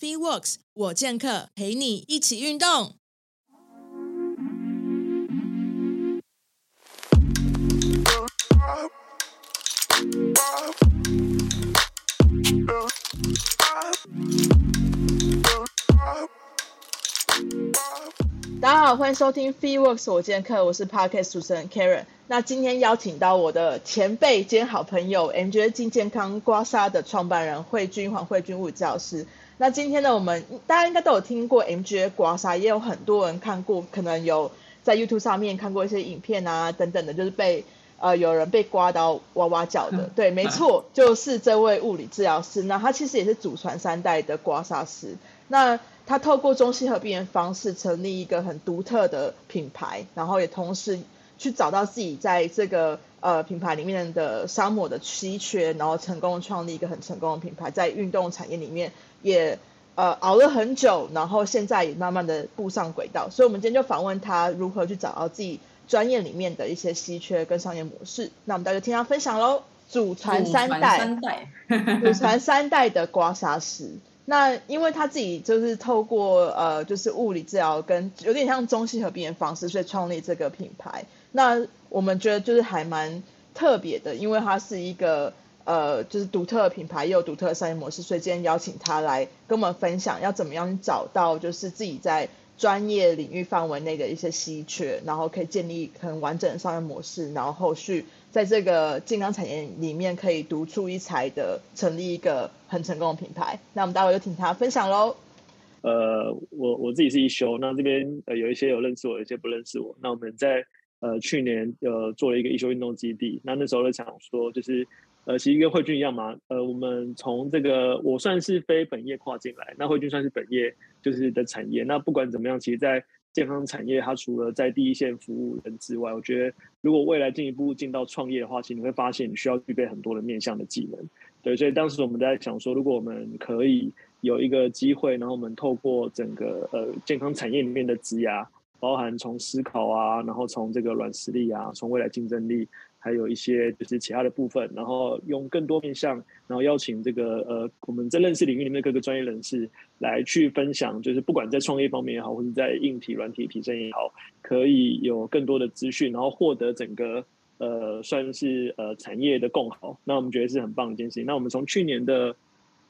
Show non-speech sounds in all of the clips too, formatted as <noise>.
FeeWorks 我健客陪你一起运动。大家好，欢迎收听 FeeWorks 我健客，我是 parkas 主持人 Karen。那今天邀请到我的前辈兼好朋友 MJ 金健康刮痧的创办人慧君黄慧君物理治疗师。那今天呢，我们大家应该都有听过 MGA 刮痧，也有很多人看过，可能有在 YouTube 上面看过一些影片啊等等的，就是被呃有人被刮到哇哇叫的。<laughs> 对，没错，就是这位物理治疗师。那他其实也是祖传三代的刮痧师。那他透过中西合并的方式成立一个很独特的品牌，然后也同时去找到自己在这个呃品牌里面的沙漠的稀缺，然后成功创立一个很成功的品牌，在运动产业里面也呃熬了很久，然后现在也慢慢的步上轨道。所以，我们今天就访问他如何去找到自己专业里面的一些稀缺跟商业模式。那我们大家听他分享喽，祖传三代，祖传三代 <laughs> 的刮痧师。那因为他自己就是透过呃，就是物理治疗跟有点像中西合并的方式，所以创立这个品牌。那我们觉得就是还蛮特别的，因为它是一个呃，就是独特的品牌，又有独特的商业模式，所以今天邀请他来跟我们分享，要怎么样找到就是自己在专业领域范围内的一些稀缺，然后可以建立很完整的商业模式，然后后续。在这个健康产业里面，可以独出一材的成立一个很成功的品牌。那我们待会就听他分享喽。呃，我我自己是一休，那这边呃有一些有认识我，有一些不认识我。那我们在呃去年呃做了一个一休运动基地，那那时候就想说，就是呃其实跟慧君一样嘛，呃我们从这个我算是非本业跨进来，那慧君算是本业就是的产业。那不管怎么样，其实在健康产业，它除了在第一线服务人之外，我觉得如果未来进一步进到创业的话，其实你会发现你需要具备很多的面向的技能。对，所以当时我们在想说，如果我们可以有一个机会，然后我们透过整个呃健康产业里面的职涯，包含从思考啊，然后从这个软实力啊，从未来竞争力。还有一些就是其他的部分，然后用更多面向，然后邀请这个呃我们在认识领域里面的各个专业人士来去分享，就是不管在创业方面也好，或者在硬体、软体提升也好，可以有更多的资讯，然后获得整个呃算是呃产业的共好。那我们觉得是很棒的一件事情。那我们从去年的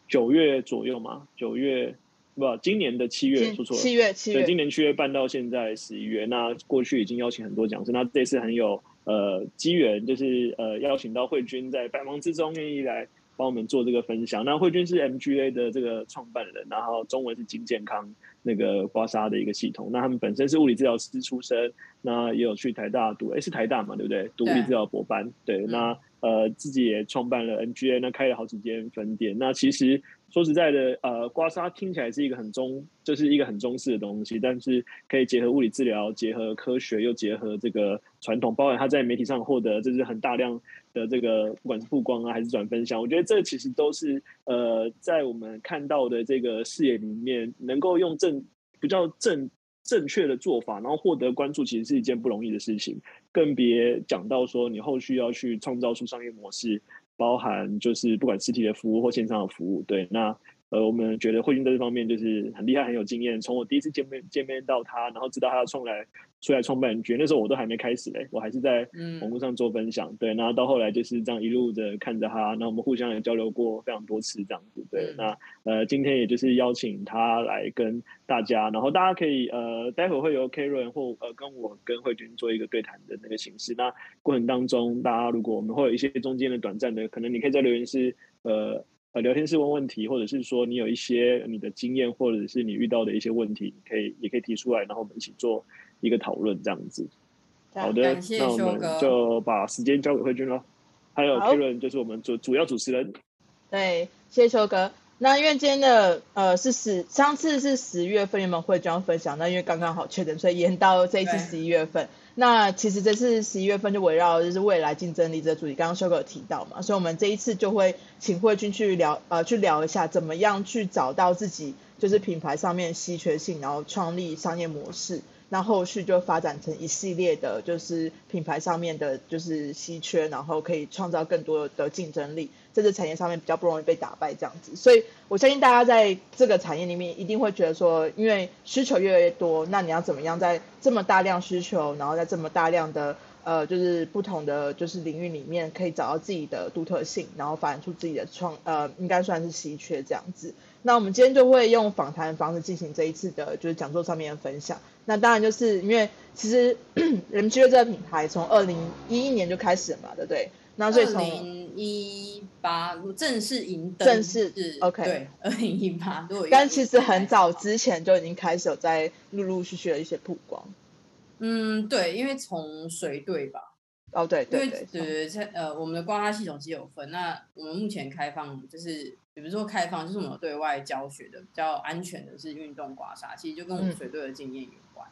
九月左右嘛，九月不，今年的七月说错了，七月七月，对，今年七月办到现在十一月。那过去已经邀请很多讲师，那这次很有。呃，机缘就是呃，邀请到慧君在百忙之中愿意来帮我们做这个分享。那慧君是 MGA 的这个创办人，然后中文是金健康那个刮痧的一个系统。那他们本身是物理治疗师出身，那也有去台大读，哎，是台大嘛，对不对？读物理治疗博班，对。那呃，自己也创办了 MGA，那开了好几间分店。那其实。说实在的，呃，刮痧听起来是一个很中，就是一个很中式的东西，但是可以结合物理治疗，结合科学，又结合这个传统，包括他在媒体上获得就是很大量的这个不管是曝光啊，还是转分享，我觉得这其实都是呃，在我们看到的这个视野里面，能够用正比较正正确的做法，然后获得关注，其实是一件不容易的事情，更别讲到说你后续要去创造出商业模式。包含就是不管实体的服务或线上的服务，对，那呃，我们觉得慧君在这方面就是很厉害，很有经验。从我第一次见面见面到他，然后知道他要创来出来创办，觉得那时候我都还没开始嘞，我还是在网络上做分享，对，然后到后来就是这样一路的看着他，那我们互相也交流过非常多次这样子，对，那呃，今天也就是邀请他来跟大家，然后大家可以呃，待会会由 Karen 或呃跟我跟慧君做一个对谈的那个形式。那过程当中，大家如果我们会有一些中间的短暂的，可能你可以在留言室呃呃聊天室问问题，或者是说你有一些你的经验，或者是你遇到的一些问题，可以也可以提出来，然后我们一起做。一个讨论这样子，好的，那我们就把时间交给慧君了。还有 Karen 就是我们主主要主持人。对，谢谢秋哥。那因为今天的呃是十，上次是十月份原本会这样分享，那因为刚刚好确诊，所以延到这一次十一月份。那其实这次十一月份就围绕就是未来竞争力这个主题，刚刚修哥有提到嘛，所以我们这一次就会请慧君去聊呃去聊一下，怎么样去找到自己就是品牌上面稀缺性，然后创立商业模式。那后续就发展成一系列的，就是品牌上面的，就是稀缺，然后可以创造更多的竞争力，在这产业上面比较不容易被打败这样子。所以我相信大家在这个产业里面一定会觉得说，因为需求越来越多，那你要怎么样在这么大量需求，然后在这么大量的呃，就是不同的就是领域里面，可以找到自己的独特性，然后发展出自己的创呃，应该算是稀缺这样子。那我们今天就会用访谈方式进行这一次的，就是讲座上面的分享。那当然就是因为其实 <clears throat> 人居这个品牌从二零一一年就开始了嘛，对不对？那所以从二零一八正式赢得正式是 OK 对，二零一八都有一个但其实很早之前就已经开始有在陆陆续续的一些曝光。嗯对，因为从水队吧，哦，对对对，对对对，呃，我们的刮痧系统是有分。那我们目前开放就是，比如说开放，就是我们有对外教学的比较安全的是运动刮痧，其实就跟我们嗯水队的经验有关。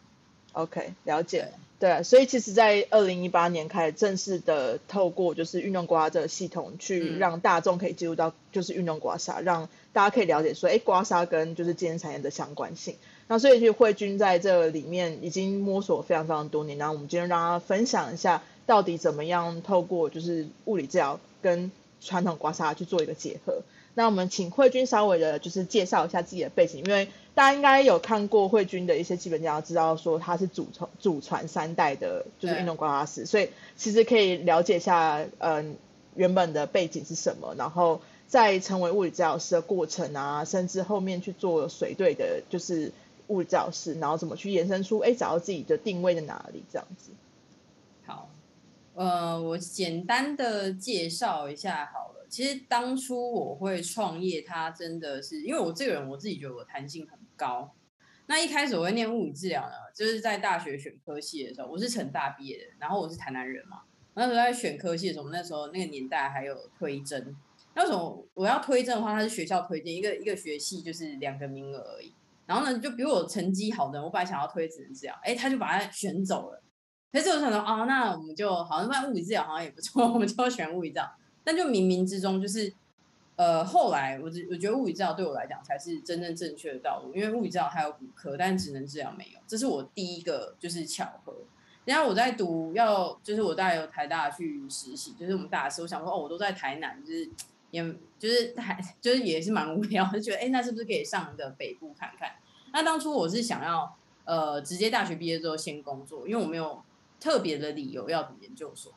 OK，了解。对，所以其实，在二零一八年开始正式的透过就是运动刮痧这个系统，去嗯让大众可以进入到就是运动刮痧，让大家可以了解说，哎，刮痧跟就是健身产业的相关性。那所以其实慧君在这里面已经摸索非常非常多年，然后我们今天让他分享一下，到底怎么样透过就是物理治疗跟传统刮痧去做一个结合。那我们请慧君稍微的就是介绍一下自己的背景，因为大家应该有看过慧君的一些基本资料，知道说他是祖传祖传三代的，就是运动刮痧师，所以其实可以了解一下，嗯、原本的背景是什么，然后在成为物理治疗师的过程啊，甚至后面去做水队的，就是物理治疗师，然后怎么去延伸出，哎，找到自己的定位在哪里，这样子。好，呃，我简单的介绍一下好了。其实当初我会创业，它真的是因为我这个人，我自己觉得我弹性很高。那一开始我会念物理治疗呢，就是在大学选科系的时候，我是成大毕业的，然后我是台南人嘛。那时候在选科系的时候，那时候那个年代还有推甄，那时候我要推甄的话，它是学校推荐，一个一个学系就是两个名额而已。然后呢，就比我成绩好的，我本来想要推职能治疗，哎，他就把它选走了。可是我想说，哦，那我们就好像办物理治疗好像也不错，我们就选物理治疗。但就冥冥之中，就是呃，后来我只我觉得物理治疗对我来讲才是真正正确的道路，因为物理治疗还有骨科，但职能治疗没有，这是我第一个就是巧合。然后我在读要就是我大概有台大去实习，就是我们大四，我想说哦，我都在台南，就是也就是台就是也是蛮无聊，就觉得哎，那是不是可以上的北部看看？那当初我是想要呃直接大学毕业之后先工作，因为我没有特别的理由要读研究所，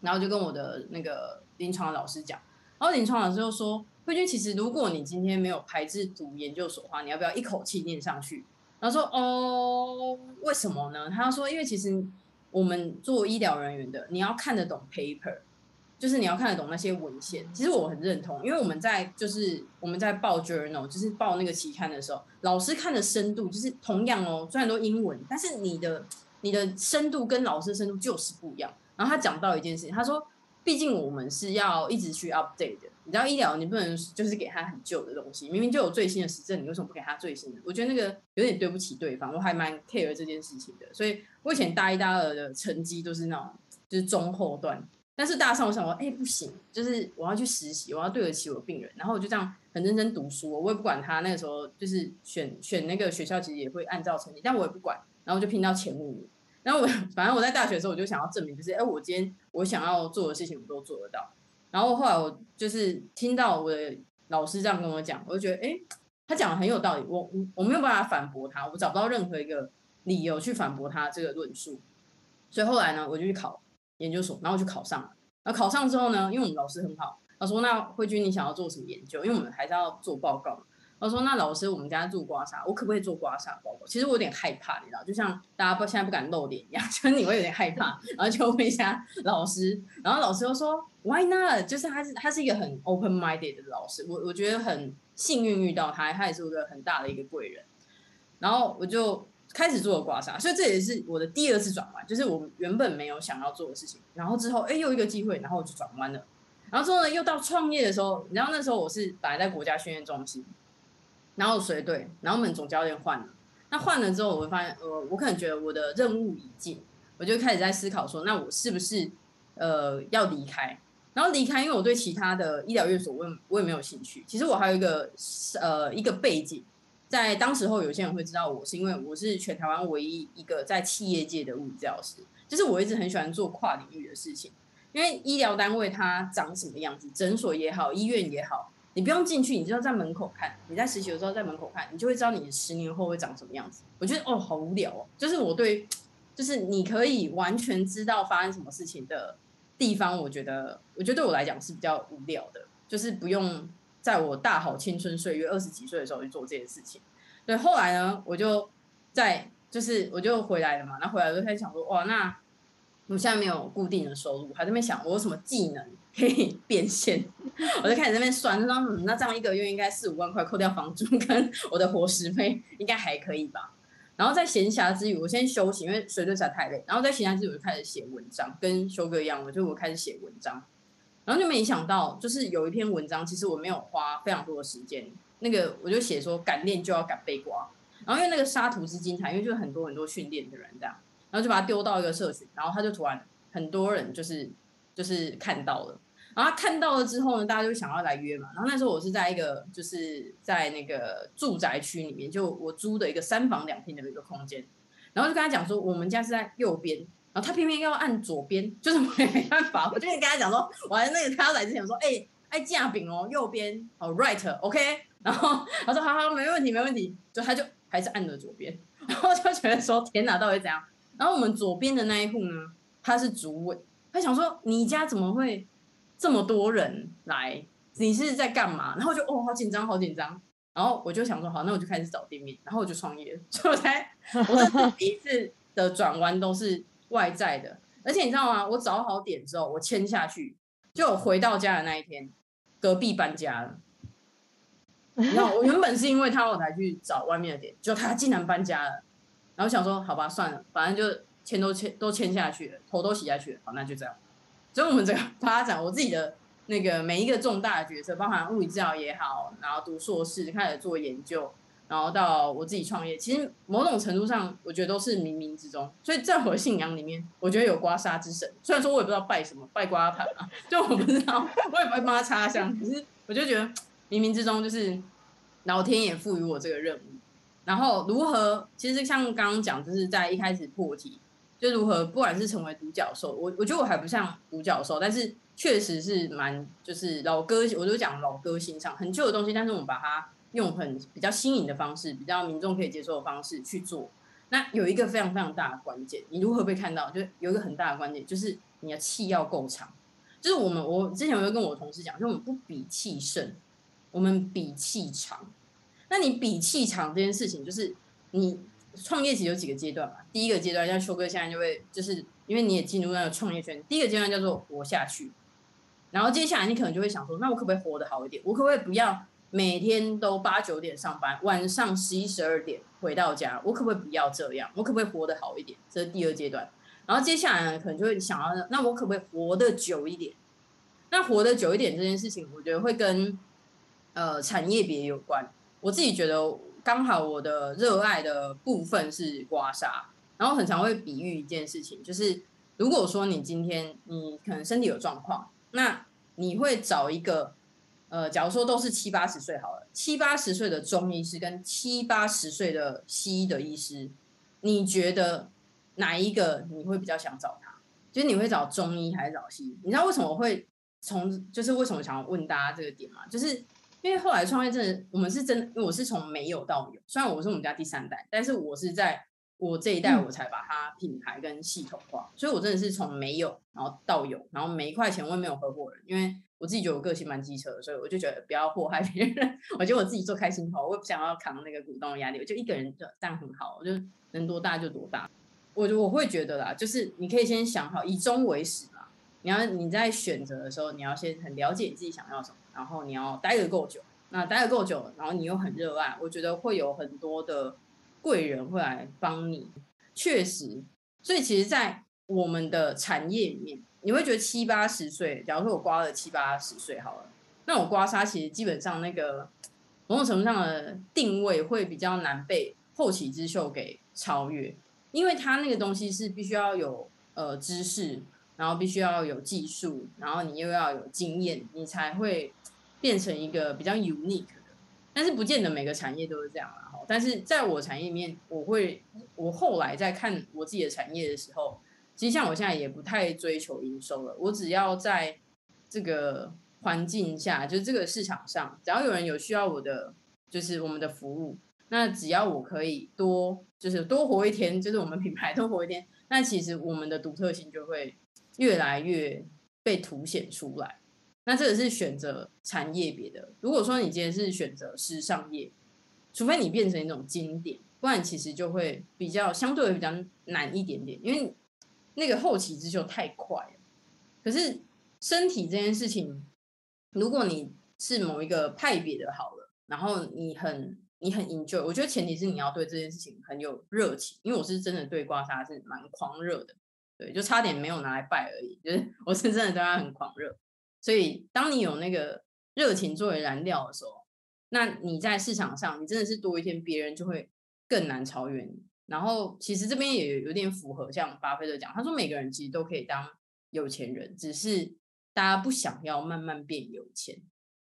然后就跟我的那个临床老师讲，然后临床老师就说，慧君，其实如果你今天没有排斥读研究所的话，你要不要一口气念上去？然后说哦，为什么呢？他说，因为其实我们做医疗人员的，你要看得懂 paper，就是你要看得懂那些文献。其实我很认同，因为我们在就是我们在报 journal，就是报那个期刊的时候，老师看的深度就是同样哦，虽然都英文，但是你的你的深度跟老师的深度就是不一样。然后他讲到一件事情，他说，毕竟我们是要一直去 update 的，你知道医疗你不能就是给他很旧的东西，明明就有最新的实证，你为什么不给他最新的？我觉得那个有点对不起对方，我还蛮 care 这件事情的。所以我以前大一大二的成绩都是那种就是中后段，但是大三我想说，哎、不行，就是我要去实习，我要对得起我病人，然后我就这样很认真读书，我也不管他那个时候就是选选那个学校，其实也会按照成绩，但我也不管，然后就拼到前五名。然后我反正我在大学的时候，我就想要证明，就是哎，我今天我想要做的事情，我都做得到。然后后来我就是听到我的老师这样跟我讲，我就觉得哎，他讲的很有道理，我我没有办法反驳他，我找不到任何一个理由去反驳他这个论述。所以后来呢，我就去考研究所，然后就考上了。然后考上之后呢，因为我们老师很好，他说：“那慧君，你想要做什么研究？因为我们还是要做报告我。”说：“那老师，我们家做刮痧，我可不可以做刮痧报告？”其实我有点害怕，你知道，就像大家不现在不敢露脸一样，<laughs> 就你会有点害怕，然后就问一下老师，然后老师又说：“Why not？” 就是他是他是一个很 open minded 的老师，我我觉得很幸运遇到他，他也是我的很大的一个贵人。然后我就开始做了刮痧，所以这也是我的第二次转弯，就是我原本没有想要做的事情，然后之后哎又一个机会，然后我就转弯了。然后之后呢，又到创业的时候，你知道那时候我是本来在国家训练中心，然后随队，然后我们总教练换了。那换了之后，我会发现，呃，我可能觉得我的任务已尽，我就开始在思考说，那我是不是呃要离开？然后离开，因为我对其他的医疗院所我也我也没有兴趣。其实我还有一个呃一个背景，在当时候有些人会知道我是因为我是全台湾唯一一个在企业界的物理治疗师，就是我一直很喜欢做跨领域的事情。因为医疗单位它长什么样子，诊所也好，医院也好，你不用进去，你就要在门口看。你在实习的时候在门口看，你就会知道你十年后会长什么样子。我觉得哦，好无聊哦，就是我对，就是你可以完全知道发生什么事情的地方，我觉得，我觉得对我来讲是比较无聊的，就是不用在我大好青春岁月二十几岁的时候去做这件事情。对，后来呢，我就在，就是我就回来了嘛，那回来就开始想说，哇，那。我现在没有固定的收入，还在那边想我有什么技能可以 <laughs> 变现，我就开始在那边算，那那这样一个月应该四五万块，扣掉房租跟我的伙食费，应该还可以吧。然后在闲暇之余，我先休息，因为水队实在太累。然后在闲暇之余，我就开始写文章，跟修哥一样，我就我开始写文章。然后就没想到，就是有一篇文章，其实我没有花非常多的时间，那个我就写说敢练就要敢背瓜。然后因为那个沙图是精彩，因为就很多很多训练的人这样。然后就把它丢到一个社群，然后他就突然很多人就是就是看到了，然后看到了之后呢，大家就想要来约嘛。然后那时候我是在一个就是在那个住宅区里面，就我租的一个三房两厅的一个空间，然后就跟他讲说我们家是在右边，然后他偏偏要按左边，就是没办法，我就跟他讲说，我还那个他来之前说，哎，哎架饼哦，右边哦，right，OK，然后他说好好没问题没问题，就他就还是按了左边，然后就觉得说天哪，到底怎样？然后我们左边的那一户呢，他是主委，他想说你家怎么会这么多人来？你是在干嘛？然后就哦，好紧张，好紧张。然后我就想说，好，那我就开始找店面，然后我就创业。<laughs> 所以我才我的第一次的转弯都是外在的，而且你知道吗？我找好点之后，我签下去，就回到家的那一天，隔壁搬家了。然后我原本是因为他我才去找外面的点，就他竟然搬家了。然后想说，好吧，算了，反正就签都签都签下去了，头都洗下去了，好，那就这样。所以，我们这个发展，我自己的那个每一个重大的角色，包含物理治疗也好，然后读硕士开始做研究，然后到我自己创业，其实某种程度上，我觉得都是冥冥之中。所以在我的信仰里面，我觉得有刮痧之神。虽然说我也不知道拜什么，拜刮盘啊，就我不知道，我也不会帮他插香。可是我就觉得冥冥之中就是老天爷赋予我这个任务。然后如何？其实像刚刚讲，就是在一开始破题，就如何，不管是成为独角兽，我我觉得我还不像独角兽，但是确实是蛮就是老歌，我就讲老歌欣赏很旧的东西，但是我们把它用很比较新颖的方式，比较民众可以接受的方式去做。那有一个非常非常大的关键，你如何被看到？就有一个很大的关键，就是你的气要够长。就是我们我之前我就跟我同事讲，就我们不比气盛，我们比气长。那你比气场这件事情，就是你创业其实有几个阶段嘛。第一个阶段，像秋哥现在就会，就是因为你也进入那个创业圈，第一个阶段叫做活下去。然后接下来你可能就会想说，那我可不可以活得好一点？我可不可以不要每天都八九点上班，晚上十一十二点回到家？我可不可以不要这样？我可不可以活得好一点？这是第二阶段。然后接下来呢，可能就会想要，那我可不可以活得久一点？那活得久一点这件事情，我觉得会跟呃产业别有关。我自己觉得刚好我的热爱的部分是刮痧，然后很常会比喻一件事情，就是如果说你今天你可能身体有状况，那你会找一个呃，假如说都是七八十岁好了，七八十岁的中医师跟七八十岁的西医的医师，你觉得哪一个你会比较想找他？就是你会找中医还是找西医？你知道为什么会从就是为什么想要问大家这个点吗？就是。因为后来创业真的，我们是真，因为我是从没有到有。虽然我是我们家第三代，但是我是在我这一代我才把它品牌跟系统化。所以我真的是从没有，然后到有，然后每一块钱我也没有合伙人，因为我自己觉得我个性蛮机车的，所以我就觉得不要祸害别人。<laughs> 我觉得我自己做开心好，我也不想要扛那个股东的压力，我就一个人就这样很好，我就能多大就多大。我我会觉得啦，就是你可以先想好以终为始嘛。你要你在选择的时候，你要先很了解你自己想要什么。然后你要待得够久，那待得够久，然后你又很热爱，我觉得会有很多的贵人会来帮你。确实，所以其实，在我们的产业里面，你会觉得七八十岁，假如说我刮了七八十岁好了，那我刮痧其实基本上那个某种程度上的定位会比较难被后起之秀给超越，因为它那个东西是必须要有呃知识。然后必须要有技术，然后你又要有经验，你才会变成一个比较 unique 的。但是不见得每个产业都是这样啦。但是在我产业里面，我会我后来在看我自己的产业的时候，其实像我现在也不太追求营收了，我只要在这个环境下，就是这个市场上，只要有人有需要我的，就是我们的服务，那只要我可以多就是多活一天，就是我们品牌多活一天，那其实我们的独特性就会越来越被凸显出来。那这个是选择产业别的。如果说你今天是选择时尚业，除非你变成一种经典，不然其实就会比较相对比较难一点点，因为那个后起之秀太快了。可是身体这件事情，如果你是某一个派别的好了，然后你很你很 enjoy，我觉得前提是你要对这件事情很有热情，因为我是真的对刮痧是蛮狂热的，对，就差点没有拿来拜而已，就是 <laughs> 我是真的对他很狂热。所以，当你有那个热情作为燃料的时候，那你在市场上，你真的是多一天，别人就会更难超越你。然后，其实这边也有点符合像巴菲特讲，他说每个人其实都可以当有钱人，只是大家不想要慢慢变有钱。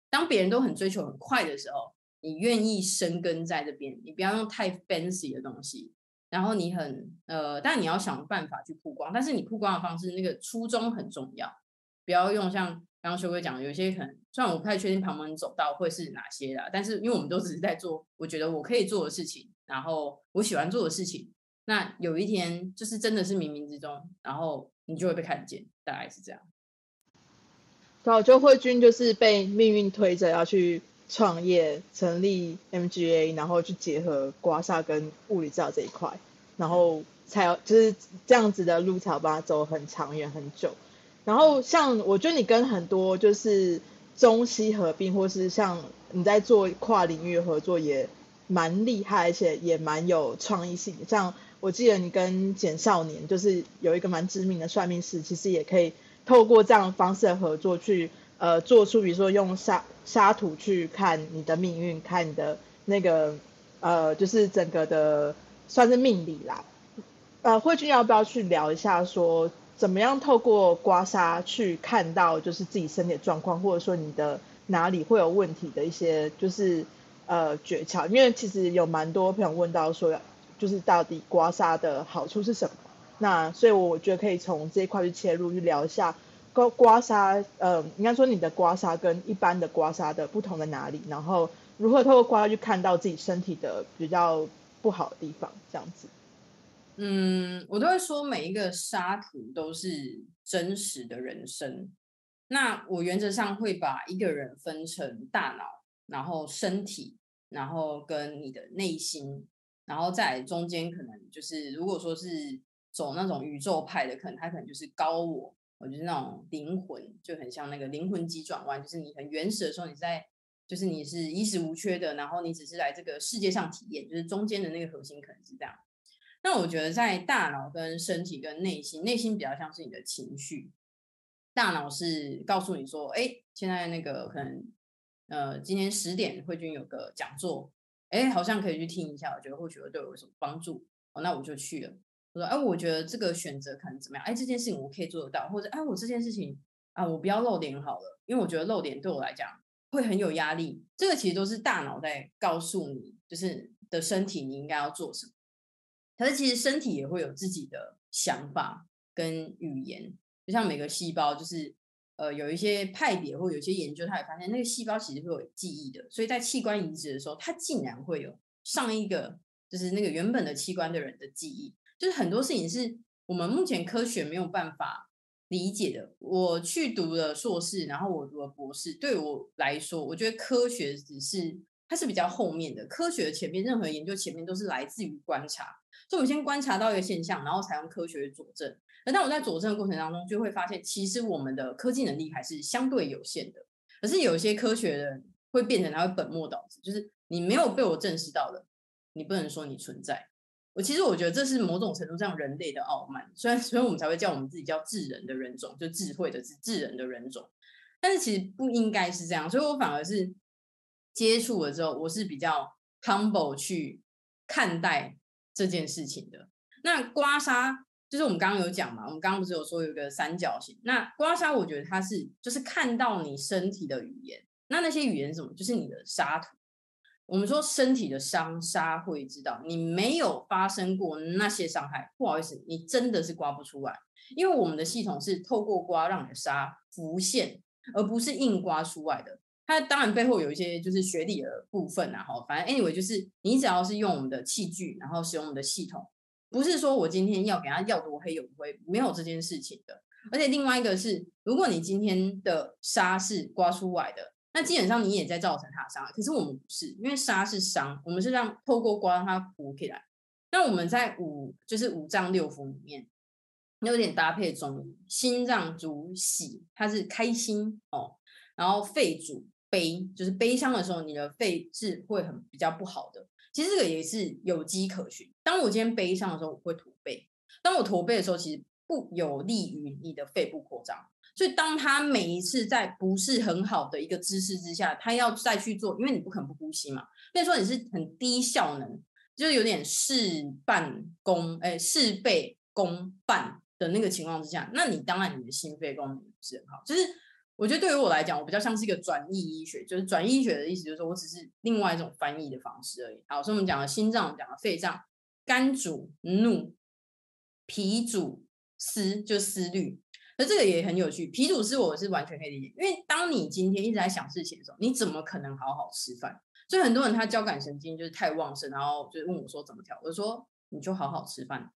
当别人都很追求很快的时候，你愿意生根在这边，你不要用太 fancy 的东西。然后你很呃，但你要想办法去曝光，但是你曝光的方式那个初衷很重要，不要用像。刚刚修哥讲，有些可能虽然我不太确定旁门走道会是哪些啦，但是因为我们都只是在做我觉得我可以做的事情，然后我喜欢做的事情，那有一天就是真的是冥冥之中，然后你就会被看见，大概是这样。对，就慧君就是被命运推着要去创业，成立 MGA，然后去结合刮痧跟物理治疗这一块，然后才有就是这样子的路才把它走很长远很久。然后像我觉得你跟很多就是中西合并，或是像你在做跨领域合作也蛮厉害，而且也蛮有创意性。像我记得你跟简少年就是有一个蛮知名的算命师，其实也可以透过这样方式的合作去呃做出，比如说用沙沙土去看你的命运，看你的那个呃就是整个的算是命理啦。呃，慧君要不要去聊一下说？怎么样透过刮痧去看到就是自己身体的状况，或者说你的哪里会有问题的一些就是呃诀窍？因为其实有蛮多朋友问到说，就是到底刮痧的好处是什么？那所以我觉得可以从这一块去切入，去聊一下刮刮痧，呃，应该说你的刮痧跟一般的刮痧的不同在哪里？然后如何透过刮痧去看到自己身体的比较不好的地方？这样子。嗯，我都会说每一个沙图都是真实的人生。那我原则上会把一个人分成大脑，然后身体，然后跟你的内心，然后在中间可能就是如果说是走那种宇宙派的，可能他可能就是高我，就是那种灵魂，就很像那个灵魂急转弯，就是你很原始的时候，你在就是你是衣食无缺的，然后你只是来这个世界上体验，就是中间的那个核心可能是这样。那我觉得在大脑跟身体跟内心，内心比较像是你的情绪，大脑是告诉你说，哎，现在那个可能，呃，今天十点慧君有个讲座，哎，好像可以去听一下，我觉得或许会对我有什么帮助，哦，那我就去了。我说，哎，我觉得这个选择可能怎么样？哎，这件事情我可以做得到，或者，哎，我这件事情啊，我不要露脸好了，因为我觉得露脸对我来讲会很有压力。这个其实都是大脑在告诉你，就是的身体你应该要做什么。可是其实身体也会有自己的想法跟语言，就像每个细胞，就是呃有一些派别或有些研究，他也发现那个细胞其实会有记忆的。所以在器官移植的时候，它竟然会有上一个就是那个原本的器官的人的记忆，就是很多事情是我们目前科学没有办法理解的。我去读了硕士，然后我读了博士，对我来说，我觉得科学只是它是比较后面的，科学的前面任何研究前面都是来自于观察。所以，我们先观察到一个现象，然后才用科学佐证。而当我在佐证的过程当中，就会发现，其实我们的科技能力还是相对有限的。可是，有些科学人会变成他会本末倒置，就是你没有被我证实到的，你不能说你存在。我其实我觉得这是某种程度上人类的傲慢。虽然，<laughs> 所以我们才会叫我们自己叫智人的人种，就智慧的智智人的人种。但是，其实不应该是这样。所以我反而是接触了之后，我是比较 humble 去看待。这件事情的那刮痧，就是我们刚刚有讲嘛，我们刚刚不是有说有个三角形？那刮痧，我觉得它是就是看到你身体的语言，那那些语言是什么？就是你的沙土。我们说身体的伤沙会知道，你没有发生过那些伤害，不好意思，你真的是刮不出来，因为我们的系统是透过刮让你的沙浮现，而不是硬刮出来的。它当然背后有一些就是学理的部分啊，哈，反正 anyway 就是你只要是用我们的器具，然后使用我们的系统，不是说我今天要给它要多黑有多灰，没有这件事情的。而且另外一个是，如果你今天的沙是刮出来的。那基本上你也在造成它的伤害，可是我们不是，因为杀是伤，我们是让透过刮让它浮起来。那我们在五就是五脏六腑里面，有点搭配中医，心脏主喜，它是开心哦，然后肺主悲，就是悲伤的时候，你的肺是会很比较不好的。其实这个也是有迹可循。当我今天悲伤的时候，我会驼背；当我驼背的时候，其实不有利于你的肺部扩张。所以，当他每一次在不是很好的一个姿势之下，他要再去做，因为你不可能不呼吸嘛。所以说你是很低效能，就是有点事半功，哎，事倍功半的那个情况之下，那你当然你的心肺功能不是很好。就是我觉得对于我来讲，我比较像是一个转译医学，就是转译医学的意思就是说我只是另外一种翻译的方式而已。好，所以我们讲了心脏，讲了肺脏，肝主怒，脾主思，就思虑。那这个也很有趣，脾主思我是完全可以理解，因为当你今天一直在想事情的时候，你怎么可能好好吃饭？所以很多人他交感神经就是太旺盛，然后就问我说怎么调，我说你就好好吃饭，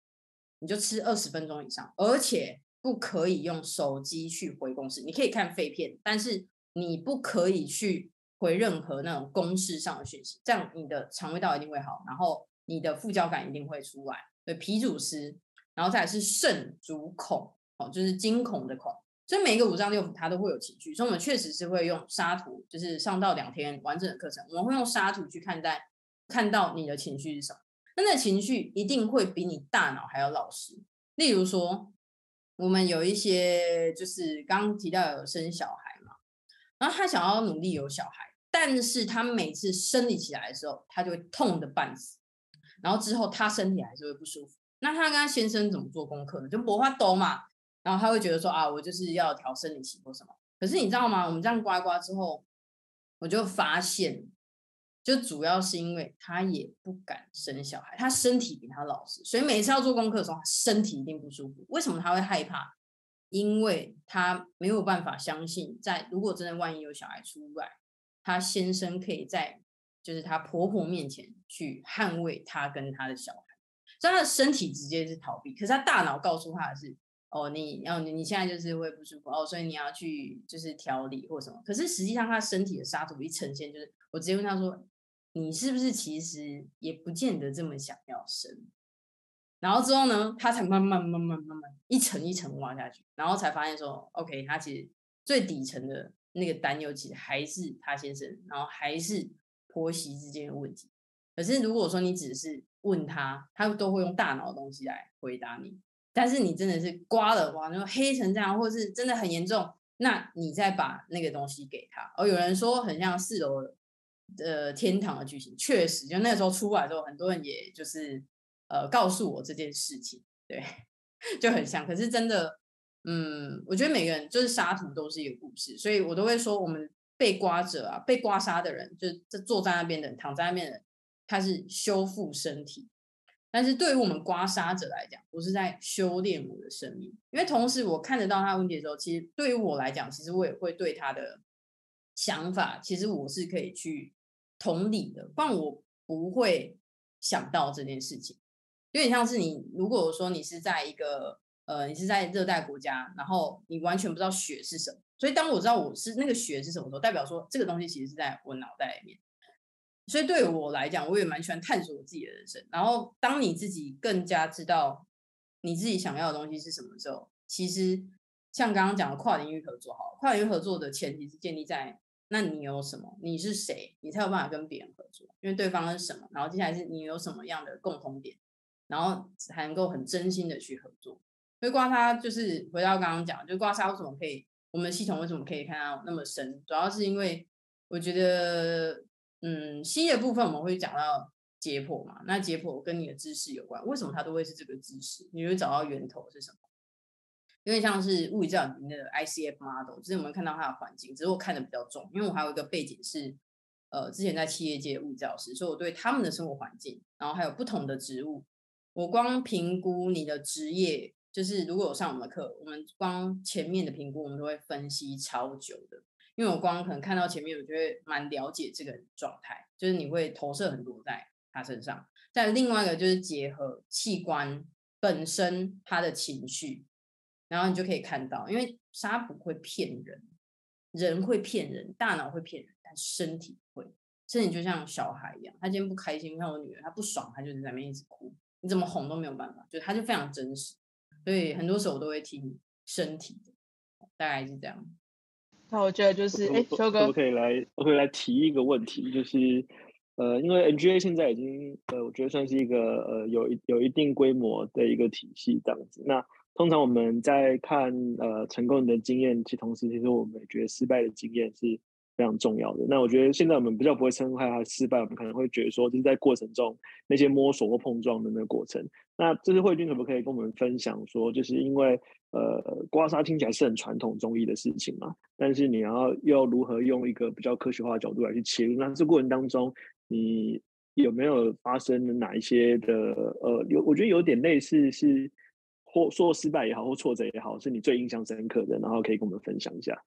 你就吃二十分钟以上，而且不可以用手机去回公式，你可以看废片，但是你不可以去回任何那种公式上的讯息，这样你的肠胃道一定会好，然后你的副交感一定会出来。对，脾主思，然后再来是肾主恐。哦，就是惊恐的恐，所以每一个五脏六腑它都会有情绪，所以我们确实是会用沙图，就是上到两天完整的课程，我们会用沙图去看待，看到你的情绪是什么，那那情绪一定会比你大脑还要老实。例如说，我们有一些就是刚提到有生小孩嘛，然后他想要努力有小孩，但是他每次生理起来的时候，他就会痛的半死，然后之后他身体还是会不舒服，那他跟他先生怎么做功课呢？就魔法抖嘛。然后他会觉得说啊，我就是要调生理期或什么。可是你知道吗？我们这样刮刮之后，我就发现，就主要是因为他也不敢生小孩，他身体比他老实，所以每次要做功课的时候，身体一定不舒服。为什么他会害怕？因为他没有办法相信，在如果真的万一有小孩出来，他先生可以在就是他婆婆面前去捍卫他跟他的小孩，所以他的身体直接是逃避，可是他大脑告诉他的是。哦，你要你你现在就是会不舒服哦，所以你要去就是调理或什么。可是实际上他身体的沙土一呈现，就是我直接问他说，你是不是其实也不见得这么想要生？然后之后呢，他才慢慢慢慢慢慢一层一层挖下去，然后才发现说，OK，他其实最底层的那个担忧其实还是他先生，然后还是婆媳之间的问题。可是如果说你只是问他，他都会用大脑的东西来回答你。但是你真的是刮了哇，那黑成这样，或是真的很严重，那你再把那个东西给他。哦，有人说很像四楼的天堂的剧情，确实，就那时候出来之后，很多人也就是呃告诉我这件事情，对，<laughs> 就很像。可是真的，嗯，我觉得每个人就是沙土都是一个故事，所以我都会说，我们被刮者啊，被刮痧的人，就坐在那边的，躺在那边的，他是修复身体。但是对于我们刮痧者来讲，我是在修炼我的生命，因为同时我看得到他问题的时候，其实对于我来讲，其实我也会对他的想法，其实我是可以去同理的，不然我不会想到这件事情。有点像是你，如果说你是在一个呃，你是在热带国家，然后你完全不知道雪是什么，所以当我知道我是那个雪是什么时候，代表说这个东西其实是在我脑袋里面。所以对我来讲，我也蛮喜欢探索我自己的人生。然后，当你自己更加知道你自己想要的东西是什么时候，其实像刚刚讲的跨领域合作，好，跨领域合作的前提是建立在那你有什么，你是谁，你才有办法跟别人合作，因为对方是什么。然后接下来是你有什么样的共同点，然后才能够很真心的去合作。所以刮痧就是回到刚刚讲，就刮痧为什么可以，我们系统为什么可以看到那么深，主要是因为我觉得。嗯，西的部分我们会讲到解剖嘛？那解剖跟你的知识有关，为什么它都会是这个知识？你会找到源头是什么？有点像是物理治疗里面的 ICF model，就是我们看到它的环境，只是我看的比较重，因为我还有一个背景是呃之前在企业界物教师，所以我对他们的生活环境，然后还有不同的职务，我光评估你的职业，就是如果有上我们的课，我们光前面的评估，我们都会分析超久的。因为我光可能看到前面，我就会蛮了解这个人状态，就是你会投射很多在他身上。但另外一个就是结合器官本身他的情绪，然后你就可以看到，因为沙不会骗人，人会骗人，大脑会骗人，但身体会。身体就像小孩一样，他今天不开心，像我女儿，她不爽，她就在那边一直哭，你怎么哄都没有办法，就她就非常真实。所以很多时候我都会听身体的，大概是这样。那我觉得就是，哎，秋哥，我可以来，我可以来提一个问题，就是，呃，因为 NGA 现在已经，呃，我觉得算是一个，呃，有一有一定规模的一个体系这样子。那通常我们在看，呃，成功的经验，其同时，其实我们也觉得失败的经验是。非常重要的。那我觉得现在我们比较不会称害它失败，我们可能会觉得说，就是在过程中那些摸索或碰撞的那个过程。那这是慧君可不可以跟我们分享说，就是因为呃，刮痧听起来是很传统中医的事情嘛，但是你要要如何用一个比较科学化的角度来去切入？那这过程当中，你有没有发生哪一些的呃，有我觉得有点类似是或说失败也好，或挫折也好，是你最印象深刻的，然后可以跟我们分享一下。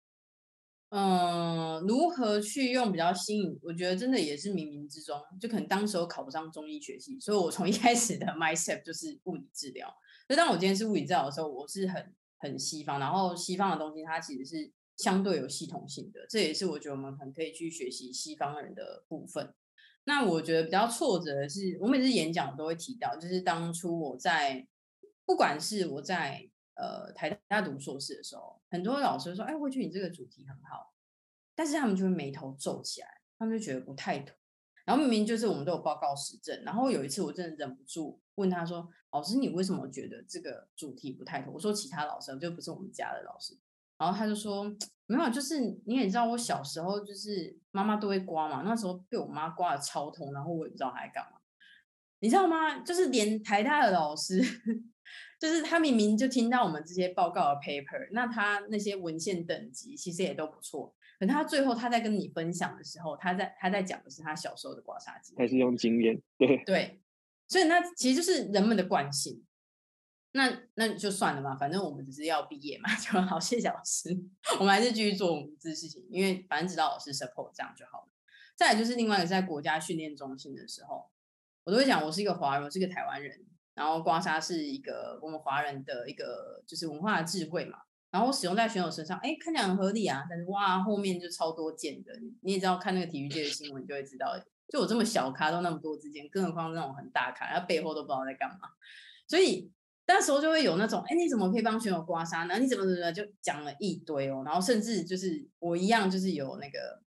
嗯，如何去用比较新颖？我觉得真的也是冥冥之中，就可能当时候考不上中医学系，所以我从一开始的 myself 就是物理治疗。所以当我今天是物理治疗的时候，我是很很西方，然后西方的东西它其实是相对有系统性的，这也是我觉得我们很可以去学习西方人的部分。那我觉得比较挫折的是，我每次演讲我都会提到，就是当初我在不管是我在。呃，台大读硕士的时候，很多老师说：“哎，慧君，你这个主题很好。”但是他们就会眉头皱起来，他们就觉得不太妥。然后明明就是我们都有报告实证。然后有一次，我真的忍不住问他说：“老师，你为什么觉得这个主题不太妥？”我说：“其他老师就不是我们家的老师。”然后他就说：“没有，就是你也知道，我小时候就是妈妈都会刮嘛，那时候被我妈刮的超痛，然后我也不知道她在干嘛。你知道吗？就是连台大的老师。”就是他明明就听到我们这些报告的 paper，那他那些文献等级其实也都不错。可他最后他在跟你分享的时候，他在他在讲的是他小时候的刮痧机，还是用经验？对对，所以那其实就是人们的惯性。那那就算了嘛，反正我们只是要毕业嘛，就好。谢谢老师，我们还是继续做我们这事情，因为反正指导老师 support 这样就好了。再来就是另外一个在国家训练中心的时候，我都会讲我是一个华人，我是一个台湾人。然后刮痧是一个我们华人的一个就是文化的智慧嘛，然后使用在选手身上，哎，看起来很合理啊，但是哇，后面就超多件的，你也知道看那个体育界的新闻就会知道，就我这么小咖都那么多支件，更何况那种很大咖，他背后都不知道在干嘛，所以那时候就会有那种，哎，你怎么可以帮选手刮痧呢？你怎么怎么就讲了一堆哦，然后甚至就是我一样就是有那个，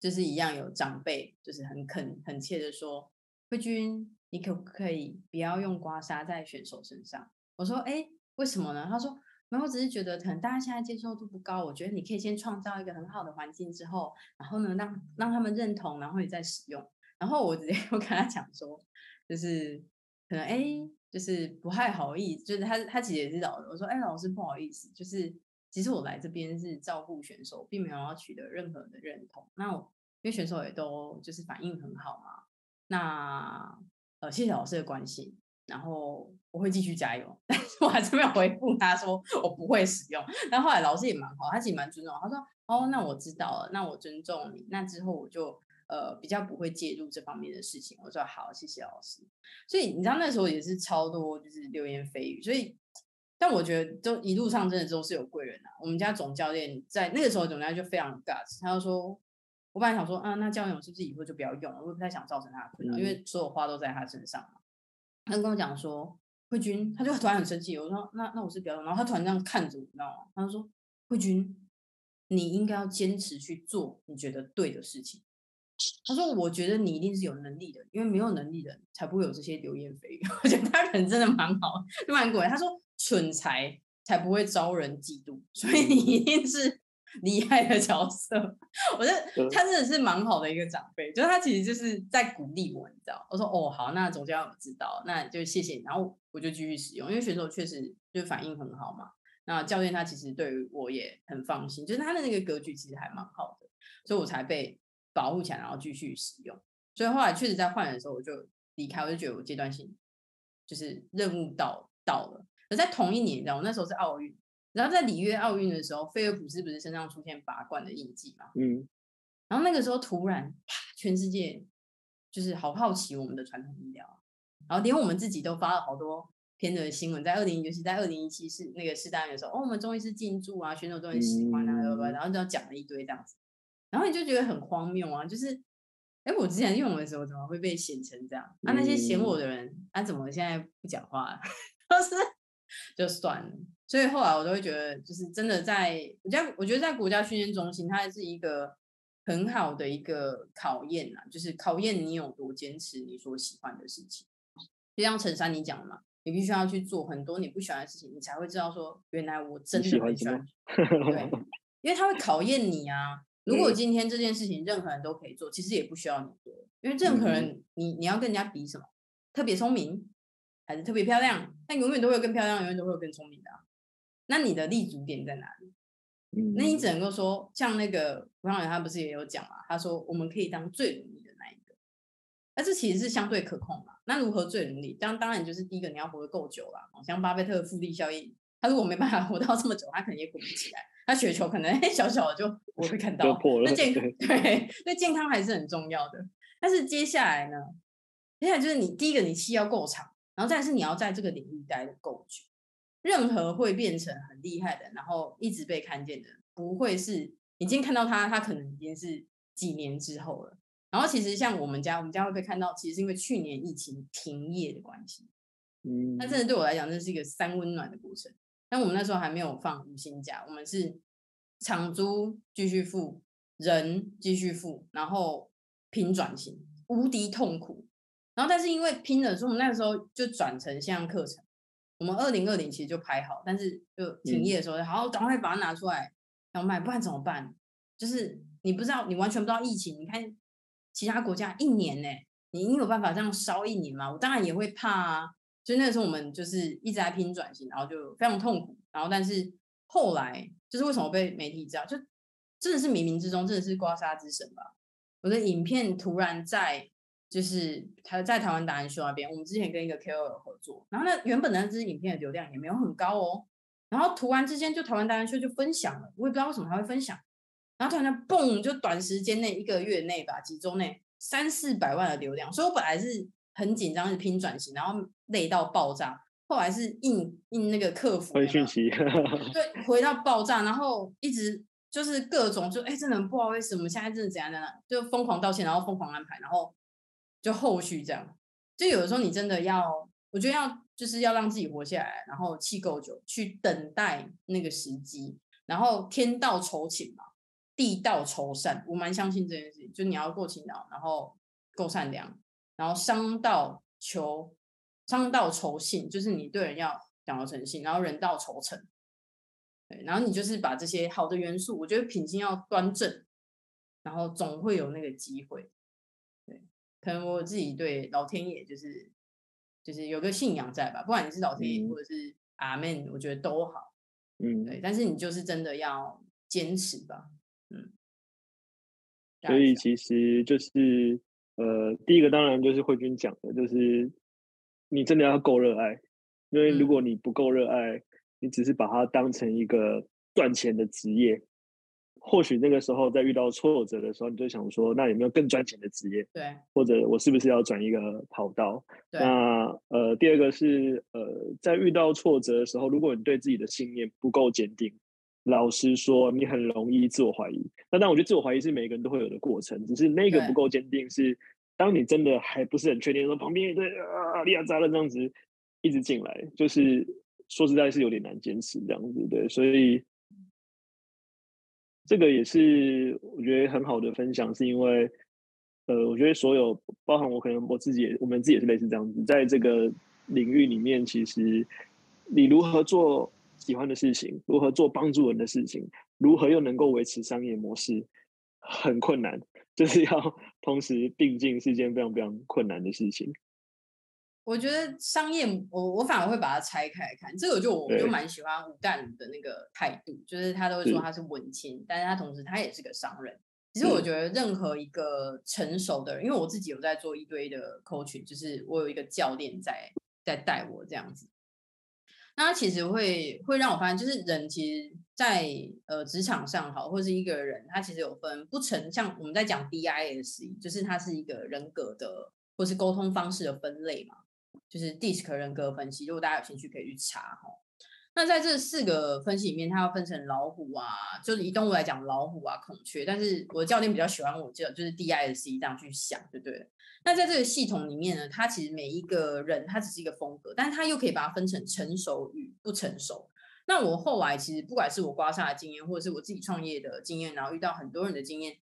就是一样有长辈就是很恳很切的说，慧君。你可不可以不要用刮痧在选手身上？我说，哎，为什么呢？他说，没有，我只是觉得可能大家现在接受度不高，我觉得你可以先创造一个很好的环境之后，然后呢，让让他们认同，然后你再使用。然后我直接 <laughs> 我跟他讲说，就是可能哎，就是不太好意思，就是他他其实也是老的。我说，哎，老师不好意思，就是其实我来这边是照顾选手，并没有要取得任何的认同。那我因为选手也都就是反应很好嘛，那。谢谢老师的关心，然后我会继续加油，<laughs> 但是我还是没有回复他说我不会使用。但后来老师也蛮好，他其实蛮尊重，他说哦，那我知道了，那我尊重你，那之后我就呃比较不会介入这方面的事情。我说好，谢谢老师。所以你知道那时候也是超多就是流言蜚语，所以但我觉得都一路上真的都是有贵人啊。我们家总教练在那个时候总教练就非常 g u t 他就说。我本来想说，啊，那教练是不是以后就不要用了？我不太想造成他的困扰，因为所有花都在他身上嘛。他跟我讲说，慧君，他就突然很生气。我说，那那我是不要用。然后他突然这样看着我，你知道吗？他说，慧君，你应该要坚持去做你觉得对的事情。他说，我觉得你一定是有能力的，因为没有能力的人才不会有这些流言蜚语。<laughs> 我觉得他人真的蛮好，蛮过来。他说，蠢材才不会招人嫉妒，所以你一定是。<laughs> 厉害的角色，我觉得他真的是蛮好的一个长辈，就是他其实就是在鼓励我，你知道？我说哦好，那总教练知道，那就谢谢你，然后我就继续使用，因为选手确实就反应很好嘛。那教练他其实对于我也很放心，就是他的那个格局其实还蛮好的，所以我才被保护起来，然后继续使用。所以后来确实在换的时候，我就离开，我就觉得我阶段性就是任务到到了。而在同一年，你知道，我那时候是奥运，然后在里约奥运的时候，菲尔普斯不是身上出现拔罐的印记嘛？嗯，然后那个时候突然，啪，全世界就是好好奇我们的传统医疗，然后连我们自己都发了好多篇的新闻，在二零，尤其在二零一七是那个世大运的时候，哦，我们终于是进驻啊，选手终于喜欢啊，然后就要讲了一堆这样子，然后你就觉得很荒谬啊，就是，哎，我之前用的时候怎么会被写成这样？啊，那些嫌我的人，啊，怎么现在不讲话？<laughs> 都是。就算了，所以后来我都会觉得，就是真的在我家，我觉得在国家训练中心，它是一个很好的一个考验啊，就是考验你有多坚持你所喜欢的事情。就像陈珊你讲的嘛，你必须要去做很多你不喜欢的事情，你才会知道说，原来我真的很喜欢。对，<laughs> 因为它会考验你啊。如果今天这件事情任何人都可以做，其实也不需要你做，因为任何人，你你要跟人家比什么？特别聪明。还是特别漂亮，但永远都会有更漂亮，永远都会有更聪明的。那你的立足点在哪里？那你只能够说，像那个吴尚远他不是也有讲嘛？他说我们可以当最努力的那一个，那这其实是相对可控嘛。那如何最努力？当当然就是第一个你要活得够久啦。像巴菲特的复利效应，他如果没办法活到这么久，他可能也滚不起来。他雪球可能 <laughs> 小小的就我会看到，那健康对，那健康还是很重要的。但是接下来呢？接下来就是你第一个，你气要够长。然后再是你要在这个领域待的够久，任何会变成很厉害的，然后一直被看见的，不会是你今天看到他，他可能已经是几年之后了。然后其实像我们家，我们家会被看到，其实是因为去年疫情停业的关系。嗯，那真的对我来讲，这是一个三温暖的过程。但我们那时候还没有放五薪假，我们是长租继续付，人继续付，然后拼转型，无敌痛苦。然后，但是因为拼了，所以我们那个时候就转成线上课程。我们二零二零其实就拍好，但是就停业的时候，好赶快把它拿出来要卖，不然怎么办？就是你不知道，你完全不知道疫情。你看其他国家一年呢，你你有办法这样烧一年吗？我当然也会怕啊。所以那个时候我们就是一直在拼转型，然后就非常痛苦。然后，但是后来就是为什么被媒体知道？就真的是冥冥之中，真的是刮痧之神吧？我的影片突然在。就是他在台湾达人秀那边，我们之前跟一个 KOL 合作，然后呢，原本那支影片的流量也没有很高哦，然后突然之间就台湾达人秀就分享了，我也不知道为什么他会分享，然后突然间嘣，就短时间内一个月内吧，几周内三四百万的流量，所以我本来是很紧张，是拼转型，然后累到爆炸，后来是印印那个客服回讯息，<laughs> 对，回到爆炸，然后一直就是各种就哎，真的不好意思，我们现在真的怎样怎样，就疯狂道歉，然后疯狂安排，然后。就后续这样，就有的时候你真的要，我觉得要就是要让自己活下来，然后气够久，去等待那个时机，然后天道酬勤嘛，地道酬善，我蛮相信这件事情，就你要够勤劳，然后够善良，然后商道求商道酬信，就是你对人要讲到诚信，然后人道酬诚，对，然后你就是把这些好的元素，我觉得品性要端正，然后总会有那个机会。可能我自己对老天爷就是就是有个信仰在吧，不管你是老天爷或者是阿门，我觉得都好，嗯，对。但是你就是真的要坚持吧，嗯。所以其实就是呃，第一个当然就是慧君讲的，就是你真的要够热爱，因为如果你不够热爱，你只是把它当成一个赚钱的职业。或许那个时候在遇到挫折的时候，你就想说，那有没有更赚钱的职业？对，或者我是不是要转一个跑道？那呃，第二个是呃，在遇到挫折的时候，如果你对自己的信念不够坚定，老实说，你很容易自我怀疑。那但我觉得自我怀疑是每个人都会有的过程，只是那个不够坚定是，当你真的还不是很确定，说旁边一堆啊利亚扎了这样子一直进来，就是说实在是有点难坚持这样子，对，所以。这个也是我觉得很好的分享，是因为，呃，我觉得所有包含我，可能我自己，我们自己也是类似这样子，在这个领域里面，其实你如何做喜欢的事情，如何做帮助人的事情，如何又能够维持商业模式，很困难，<laughs> 就是要同时并进，是一件非常非常困难的事情。我觉得商业，我我反而会把它拆开来看。这个就我就蛮喜欢吴淡如的那个态度，就是他都会说他是文青，但是他同时他也是个商人。其实我觉得任何一个成熟的人，因为我自己有在做一堆的 coaching，就是我有一个教练在在带我这样子。那其实会会让我发现，就是人其实，在呃职场上好，或是一个人，他其实有分不成像我们在讲 DISE，就是他是一个人格的或是沟通方式的分类嘛，就是 DISC 人格分析。如果大家有兴趣，可以去查哈。那在这四个分析里面，它要分成老虎啊，就是以动物来讲，老虎啊、孔雀。但是我的教练比较喜欢我叫就是 DISC 这样去想，对不对？那在这个系统里面呢，它其实每一个人他只是一个风格，但是他又可以把它分成成熟与不成熟。那我后来其实不管是我刮痧的经验，或者是我自己创业的经验，然后遇到很多人的经验。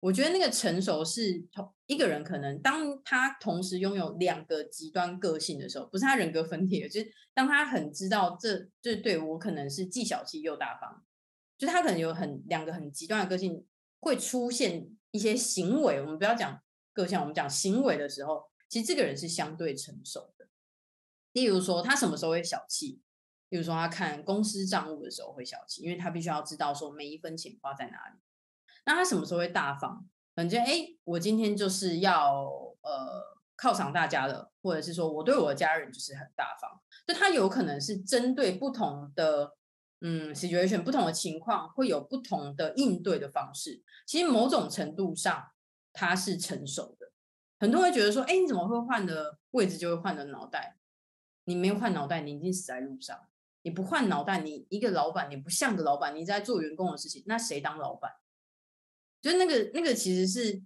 我觉得那个成熟是同一个人，可能当他同时拥有两个极端个性的时候，不是他人格分裂，就是当他很知道这这对我可能是既小气又大方，就他可能有很两个很极端的个性，会出现一些行为。我们不要讲个性，我们讲行为的时候，其实这个人是相对成熟的。例如说，他什么时候会小气？例如说，他看公司账务的时候会小气，因为他必须要知道说每一分钱花在哪里。那他什么时候会大方？感觉哎，我今天就是要呃犒赏大家的，或者是说我对我的家人就是很大方。就他有可能是针对不同的嗯 situation 不同的情况，会有不同的应对的方式。其实某种程度上他是成熟的。很多人会觉得说，哎，你怎么会换的位置就会换的脑袋？你没有换脑袋，你已经死在路上。你不换脑袋，你一个老板，你不像个老板，你在做员工的事情，那谁当老板？就是那个那个，其实是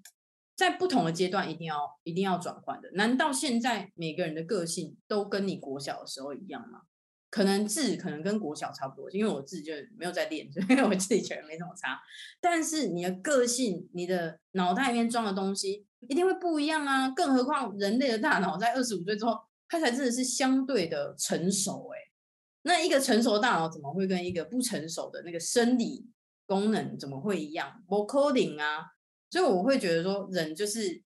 在不同的阶段一定要一定要转换的。难道现在每个人的个性都跟你国小的时候一样吗？可能字可能跟国小差不多，因为我自己就没有在练，<laughs> 所以我自己觉得没什么差。但是你的个性，你的脑袋里面装的东西一定会不一样啊！更何况人类的大脑在二十五岁之后，它才真的是相对的成熟。哎，那一个成熟的大脑怎么会跟一个不成熟的那个生理？功能怎么会一样？vocoding 啊，所以我会觉得说，人就是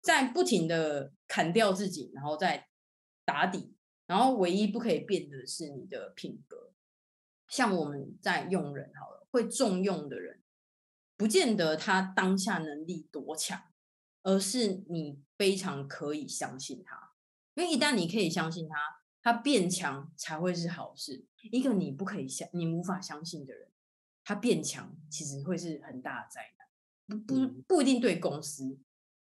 在不停的砍掉自己，然后再打底，然后唯一不可以变的是你的品格。像我们在用人好了，会重用的人，不见得他当下能力多强，而是你非常可以相信他，因为一旦你可以相信他，他变强才会是好事。一个你不可以相，你无法相信的人。他变强，其实会是很大的灾难，不不不一定对公司，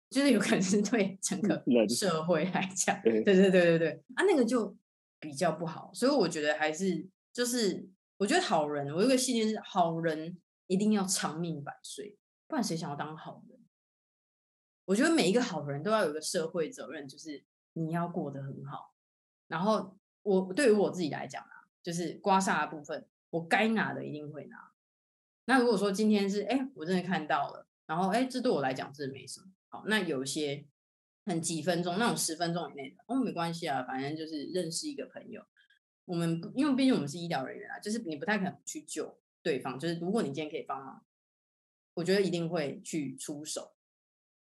就是有可能是对整个社会来讲，对对对对对啊，那个就比较不好。所以我觉得还是就是，我觉得好人，我有个信念是，好人一定要长命百岁，不然谁想要当好人？我觉得每一个好人都要有一个社会责任，就是你要过得很好。然后我对于我自己来讲啊，就是刮痧的部分，我该拿的一定会拿。那如果说今天是哎，我真的看到了，然后哎，这对我来讲是没什么好。那有些很几分钟，那种十分钟以内的，哦，没关系啊，反正就是认识一个朋友。我们因为毕竟我们是医疗人员啊，就是你不太可能去救对方。就是如果你今天可以帮忙，我觉得一定会去出手。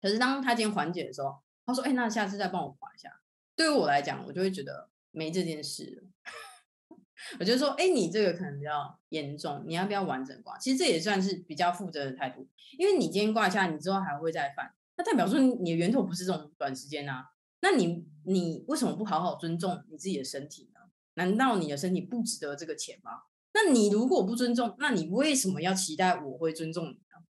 可是当他今天缓解的时候，他说：“哎，那下次再帮我划一下。”对于我来讲，我就会觉得没这件事。我就说，哎，你这个可能比较严重，你要不要完整挂？其实这也算是比较负责的态度，因为你今天挂下，你之后还会再犯，那代表说你的源头不是这种短时间啊。那你你为什么不好好尊重你自己的身体呢？难道你的身体不值得这个钱吗？那你如果不尊重，那你为什么要期待我会尊重你呢？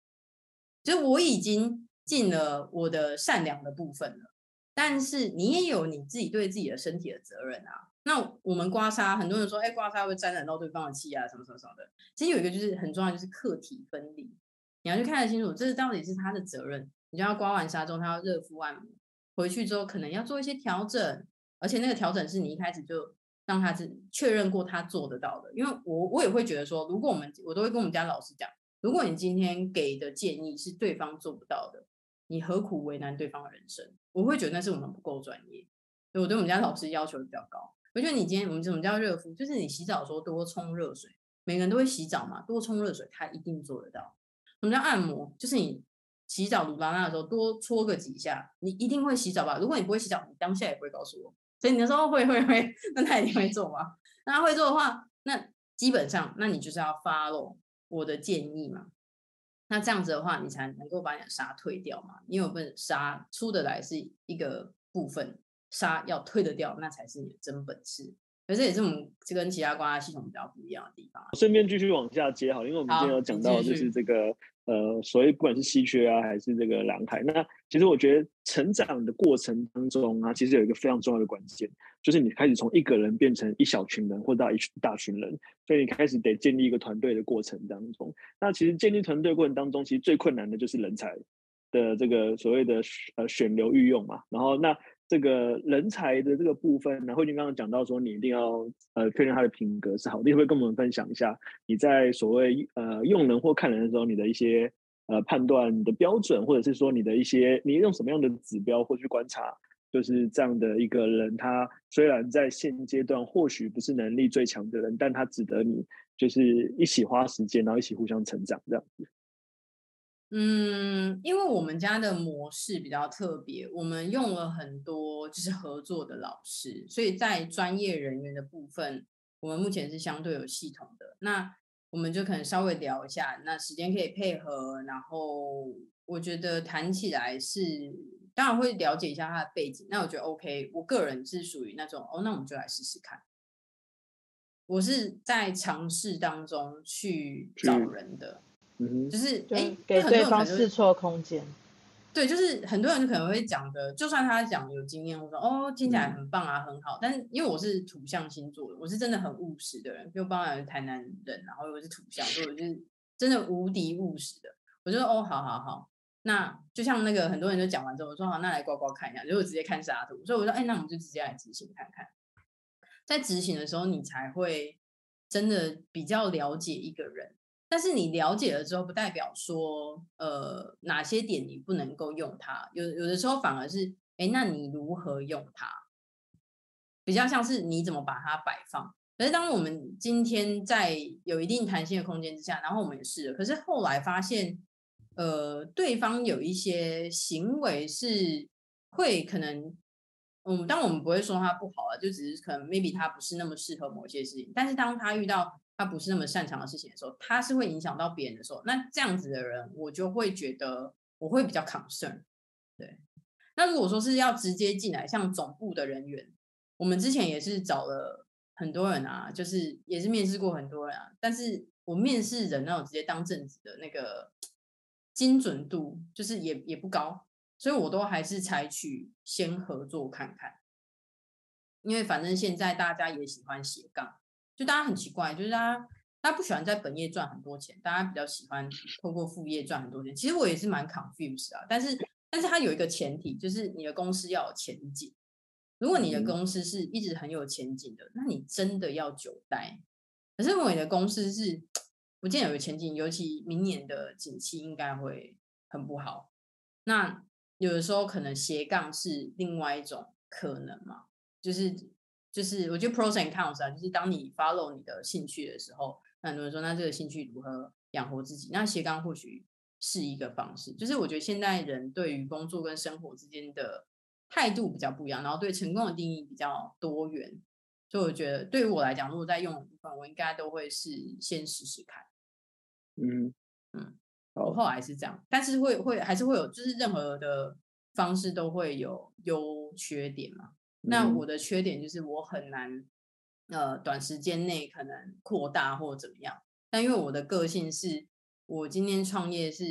就是我已经尽了我的善良的部分了，但是你也有你自己对自己的身体的责任啊。那我们刮痧，很多人说，哎，刮痧会沾染到对方的气啊，什么什么什么的。其实有一个就是很重要，就是客体分离。你要去看得清楚，这是到底是他的责任。你就要刮完痧之后，他要热敷按摩，回去之后可能要做一些调整，而且那个调整是你一开始就让他是确认过他做得到的。因为我我也会觉得说，如果我们我都会跟我们家老师讲，如果你今天给的建议是对方做不到的，你何苦为难对方的人生？我会觉得那是我们不够专业，所以我对我们家老师要求比较高。我觉得你今天我们怎么叫热敷？就是你洗澡的时候多冲热水，每个人都会洗澡嘛，多冲热水，他一定做得到。我们叫按摩，就是你洗澡鲁拉拉的时候多搓个几下，你一定会洗澡吧？如果你不会洗澡，你当下也不会告诉我。所以你说会会会，那他一定会做吗？那他会做的话，那基本上那你就是要 follow 我的建议嘛。那这样子的话，你才能够把你的沙退掉嘛。你有本沙出得来是一个部分，沙要退得掉，那才是你的真本事。可是也是我们这跟其他关系系统比较不一样的地方。顺便继续往下接好，因为我们今天有讲到就是这个呃，所谓不管是稀缺啊，还是这个蓝海，那其实我觉得成长的过程当中啊，其实有一个非常重要的关键，就是你开始从一个人变成一小群人，或到一群大群人，所以你开始得建立一个团队的过程当中。那其实建立团队过程当中，其实最困难的就是人才的这个所谓的呃选流御用嘛，然后那。这个人才的这个部分，那慧君刚刚讲到说，你一定要呃确认他的品格是好的，你会跟我们分享一下你在所谓呃用人或看人的时候，你的一些呃判断的标准，或者是说你的一些你用什么样的指标或去观察，就是这样的一个人，他虽然在现阶段或许不是能力最强的人，但他值得你就是一起花时间，然后一起互相成长这样子。嗯，因为我们家的模式比较特别，我们用了很多就是合作的老师，所以在专业人员的部分，我们目前是相对有系统的。那我们就可能稍微聊一下，那时间可以配合，然后我觉得谈起来是当然会了解一下他的背景。那我觉得 OK，我个人是属于那种哦，那我们就来试试看。我是在尝试当中去找人的。就是哎，给对方试错空间。对，就是很多人可能会讲的，就算他讲有经验，我说哦，听起来很棒啊，很好。但是因为我是土象星座的，我是真的很务实的人，就包含台南人，然后又是土象，所以我是真的无敌务实的。我就说哦，好好好，那就像那个很多人就讲完之后，我说好，那来刮刮看一下，就我直接看沙图。所以我说，哎，那我们就直接来执行看看。在执行的时候，你才会真的比较了解一个人。但是你了解了之后，不代表说，呃，哪些点你不能够用它。有有的时候反而是，哎，那你如何用它？比较像是你怎么把它摆放。可是当我们今天在有一定弹性的空间之下，然后我们也试了，可是后来发现，呃，对方有一些行为是会可能，嗯，当我们不会说他不好了，就只是可能 maybe 他不是那么适合某些事情。但是当他遇到他不是那么擅长的事情的时候，他是会影响到别人的时候，那这样子的人，我就会觉得我会比较 concern。对，那如果说是要直接进来，像总部的人员，我们之前也是找了很多人啊，就是也是面试过很多人啊，但是我面试人那种直接当正职的那个精准度，就是也也不高，所以我都还是采取先合作看看，因为反正现在大家也喜欢斜杠。就大家很奇怪，就是大家大家不喜欢在本业赚很多钱，大家比较喜欢透过副业赚很多钱。其实我也是蛮 confused 啊，但是但是它有一个前提，就是你的公司要有前景。如果你的公司是一直很有前景的，那你真的要久待。可是如果你的公司是不见有前景，尤其明年的景气应该会很不好，那有的时候可能斜杠是另外一种可能嘛，就是。就是我觉得 pros and cons 啊，就是当你 follow 你的兴趣的时候，那很多人说，那这个兴趣如何养活自己？那斜杠或许是一个方式。就是我觉得现代人对于工作跟生活之间的态度比较不一样，然后对成功的定义比较多元。所以我觉得对于我来讲，如果在用的部分，我应该都会是先试试看。嗯嗯，我后来是这样，但是会会还是会有，就是任何的方式都会有优缺点嘛。那我的缺点就是我很难，呃，短时间内可能扩大或怎么样。但因为我的个性是，我今天创业是，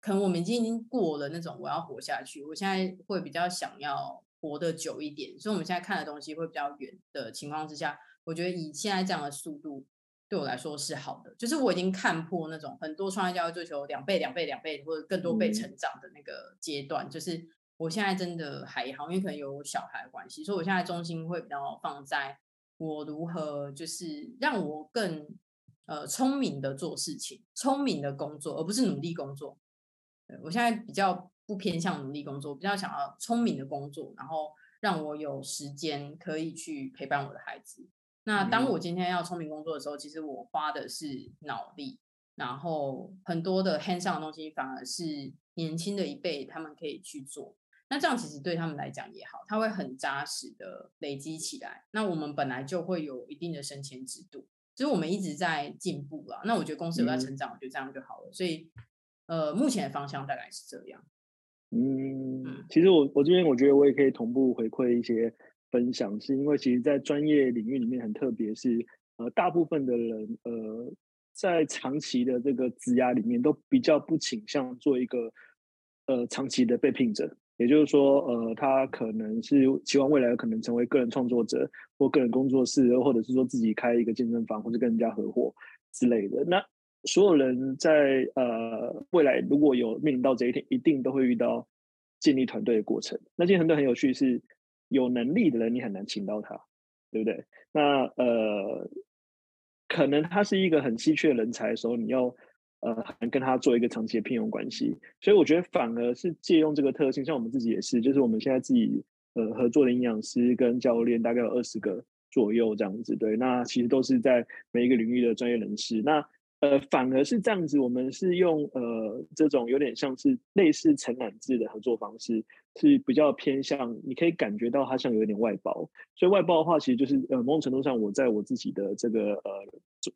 可能我们已经已经过了那种我要活下去，我现在会比较想要活得久一点。所以我们现在看的东西会比较远的情况之下，我觉得以现在这样的速度对我来说是好的。就是我已经看破那种很多创业家会追求两倍、两倍、两倍或者更多倍成长的那个阶段，就是。我现在真的还好，因为可能有小孩关系，所以我现在重心会比较放在我如何就是让我更呃聪明的做事情，聪明的工作，而不是努力工作。我现在比较不偏向努力工作，比较想要聪明的工作，然后让我有时间可以去陪伴我的孩子。那当我今天要聪明工作的时候，其实我花的是脑力，然后很多的 hands on 的东西反而是年轻的一辈他们可以去做。那这样其实对他们来讲也好，他会很扎实的累积起来。那我们本来就会有一定的升迁制度，所以我们一直在进步了。那我觉得公司有在成长，我觉得这样就好了。所以呃，目前的方向大概是这样。嗯，其实我我这边我觉得我也可以同步回馈一些分享，是因为其实，在专业领域里面很特别，是呃，大部分的人呃，在长期的这个职涯里面，都比较不倾向做一个呃长期的被聘者。也就是说，呃，他可能是期望未来有可能成为个人创作者，或个人工作室，或者是说自己开一个健身房，或者跟人家合伙之类的。那所有人在呃未来如果有面临到这一天，一定都会遇到建立团队的过程。那建立团队很有趣，是有能力的人你很难请到他，对不对？那呃，可能他是一个很稀缺人才的时候，你要呃跟他做一个长期的聘用关系。所以我觉得反而是借用这个特性，像我们自己也是，就是我们现在自己呃合作的营养师跟教练大概有二十个左右这样子。对，那其实都是在每一个领域的专业人士。那呃，反而是这样子，我们是用呃这种有点像是类似承揽制的合作方式，是比较偏向，你可以感觉到它像有点外包。所以外包的话，其实就是呃某种程度上，我在我自己的这个呃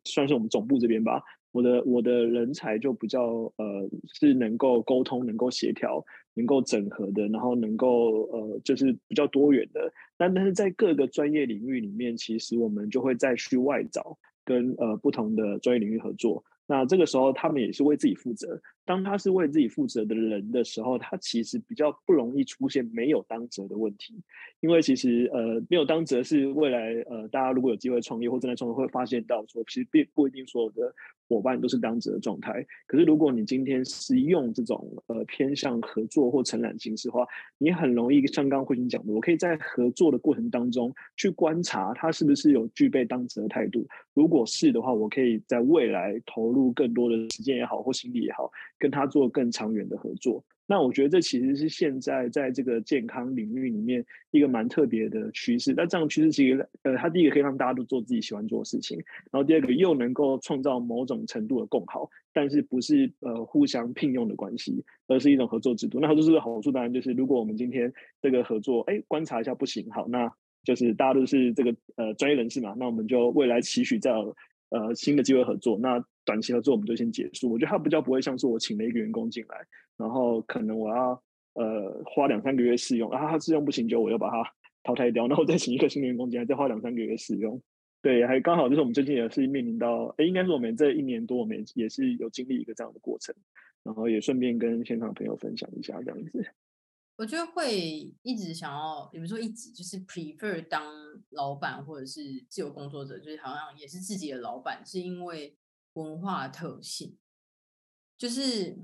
算是我们总部这边吧，我的我的人才就比较呃是能够沟通、能够协调、能够整合的，然后能够呃就是比较多元的。但但是在各个专业领域里面，其实我们就会再去外找。跟呃不同的专业领域合作，那这个时候他们也是为自己负责。当他是为自己负责的人的时候，他其实比较不容易出现没有当责的问题，因为其实呃没有当责是未来呃大家如果有机会创业或正在创业会发现到说，其实并不一定所有的伙伴都是当值的状态。可是如果你今天是用这种呃偏向合作或承揽形式的话，你很容易像刚慧君讲的，我可以在合作的过程当中去观察他是不是有具备当值的态度。如果是的话，我可以在未来投入更多的时间也好或心力也好。跟他做更长远的合作，那我觉得这其实是现在在这个健康领域里面一个蛮特别的趋势。那这样趋势其实，呃，它第一个可以让大家都做自己喜欢做的事情，然后第二个又能够创造某种程度的共好，但是不是呃互相聘用的关系，而是一种合作制度。那合作制度好处当然就是，如果我们今天这个合作，哎，观察一下不行，好，那就是大家都是这个呃专业人士嘛，那我们就未来期许再有呃新的机会合作。那短期合作我们就先结束。我觉得它比较不会像是我请了一个员工进来，然后可能我要呃花两三个月试用，然后他试用不行就我又把它淘汰掉，然后再请一个新员工进来，再花两三个月试用。对，还刚好就是我们最近也是面临到，哎，应该是我们这一年多，我们也是有经历一个这样的过程，然后也顺便跟现场朋友分享一下这样子。我觉得会一直想要，比如说一直就是 prefer 当老板或者是自由工作者，就是好像也是自己的老板，是因为。文化特性，就是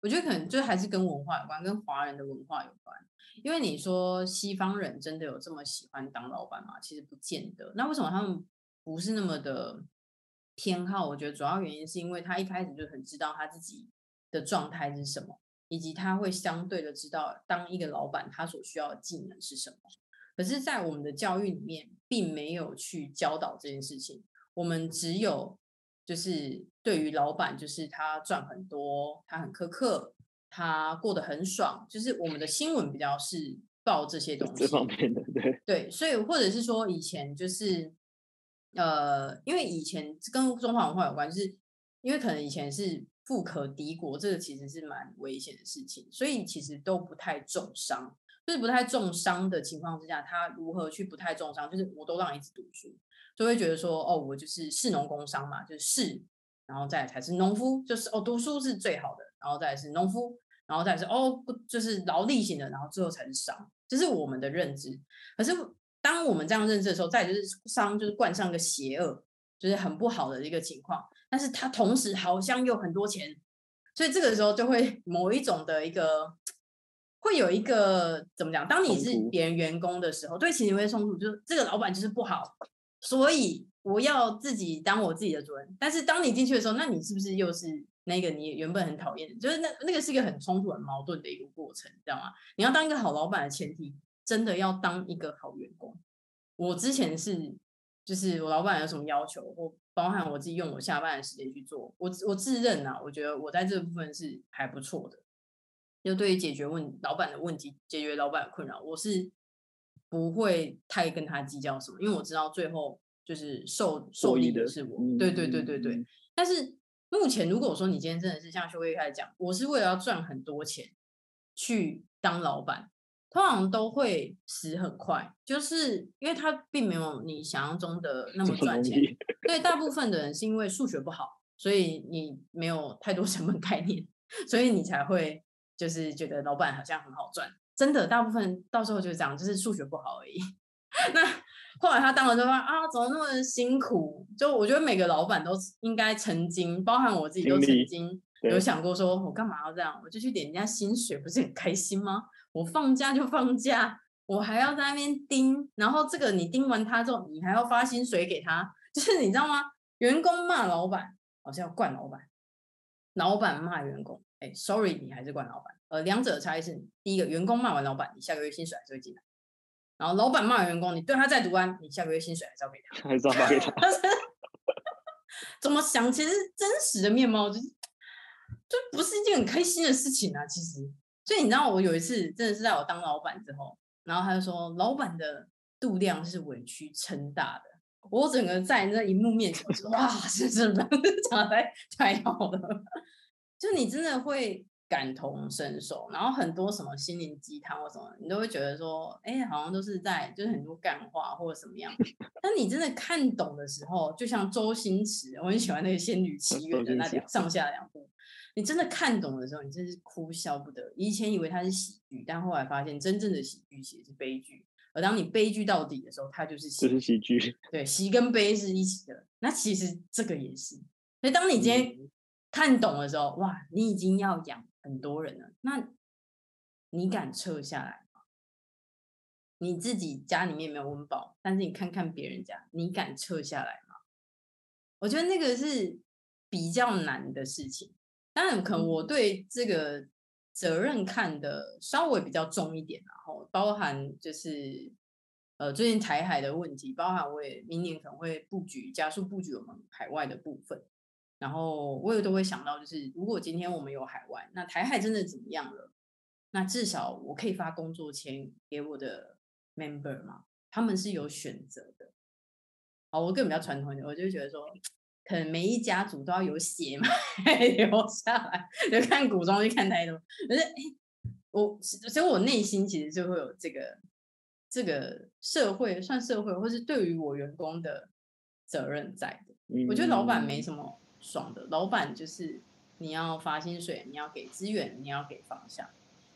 我觉得可能就还是跟文化有关，跟华人的文化有关。因为你说西方人真的有这么喜欢当老板吗？其实不见得。那为什么他们不是那么的偏好？我觉得主要原因是因为他一开始就很知道他自己的状态是什么，以及他会相对的知道当一个老板他所需要的技能是什么。可是，在我们的教育里面，并没有去教导这件事情。我们只有。就是对于老板，就是他赚很多，他很苛刻，他过得很爽。就是我们的新闻比较是报这些东西，这方面的对对，所以或者是说以前就是呃，因为以前跟中华文化有关，就是因为可能以前是富可敌国，这个其实是蛮危险的事情，所以其实都不太重伤。就是不太重伤的情况之下，他如何去不太重伤？就是我都让你一直读书。就会觉得说，哦，我就是士农工商嘛，就是士，然后再才是农夫，就是哦，读书是最好的，然后再是农夫，然后再是哦，就是劳力型的，然后最后才是商，这是我们的认知。可是当我们这样认知的时候，再就是商就是冠上个邪恶，就是很不好的一个情况。但是他同时好像又很多钱，所以这个时候就会某一种的一个，会有一个怎么讲？当你是别人员工的时候，对其实会冲突，就是这个老板就是不好。所以我要自己当我自己的主人，但是当你进去的时候，那你是不是又是那个你原本很讨厌的？就是那那个是一个很冲突、很矛盾的一个过程，知道吗？你要当一个好老板的前提，真的要当一个好员工。我之前是，就是我老板有什么要求，或包含我自己用我下班的时间去做，我我自认啊，我觉得我在这部分是还不错的。就对于解决问老板的问题，解决老板的困扰，我是。不会太跟他计较什么，因为我知道最后就是受受益的是我。对对对对对。但是目前如果说你今天真的是像修一开始讲，我是为了要赚很多钱去当老板，通常都会死很快，就是因为他并没有你想象中的那么赚钱。对，大部 <laughs> 分的人是因为数学不好，所以你没有太多成本概念，<laughs> 所以你才会就是觉得老板好像很好赚。真的，大部分到时候就是这样，就是数学不好而已。<laughs> 那后来他当了之后啊，怎么那么辛苦？就我觉得每个老板都应该曾经，包含我自己都曾经有想过，说我干嘛要这样？我就去点人家薪水，不是很开心吗？我放假就放假，我还要在那边盯，然后这个你盯完他之后，你还要发薪水给他，<laughs> 就是你知道吗？员工骂老板，好像要惯老板；老板骂员工，哎，sorry，你还是怪老板。呃，两者的差异是，第一个，员工骂完老板，你下个月薪水还是会进来。然后老板骂员工，你对他再毒安，你下个月薪水还是要给他，还是要发给他。<laughs> 怎么想？其实真实的面貌就是，就不是一件很开心的事情啊。其实，所以你知道，我有一次真的是在我当老板之后，然后他就说，老板的度量是委屈撑大的。我整个在那荧幕面前，我说哇，是是不是讲的太太好了？<laughs> 就你真的会。感同身受，然后很多什么心灵鸡汤或什么，你都会觉得说，哎，好像都是在就是很多干话或者什么样。<laughs> 但你真的看懂的时候，就像周星驰，我很喜欢那个《仙女奇缘》的那两上下两部。你真的看懂的时候，你真是哭笑不得。以前以为它是喜剧，但后来发现真正的喜剧其实是悲剧。而当你悲剧到底的时候，它就是喜喜剧。对，喜跟悲是一起的。那其实这个也是。所以当你今天看懂的时候，哇，你已经要养。很多人了，那你敢撤下来吗？你自己家里面没有温饱，但是你看看别人家，你敢撤下来吗？我觉得那个是比较难的事情。当然，可能我对这个责任看的稍微比较重一点，然后包含就是呃最近台海的问题，包含我也明年可能会布局加速布局我们海外的部分。然后我也都会想到，就是如果今天我们有海外，那台海真的怎么样了？那至少我可以发工作签给我的 member 嘛，他们是有选择的。好，我更比较传统一点，我就觉得说，可能每一家族都要有血脉 <laughs> 留下来，就看古装，去看太多。可是，哎，我所以，我内心其实就会有这个这个社会算社会，或是对于我员工的责任在的。我觉得老板没什么。爽的。老板就是你要发薪水，你要给资源，你要给方向，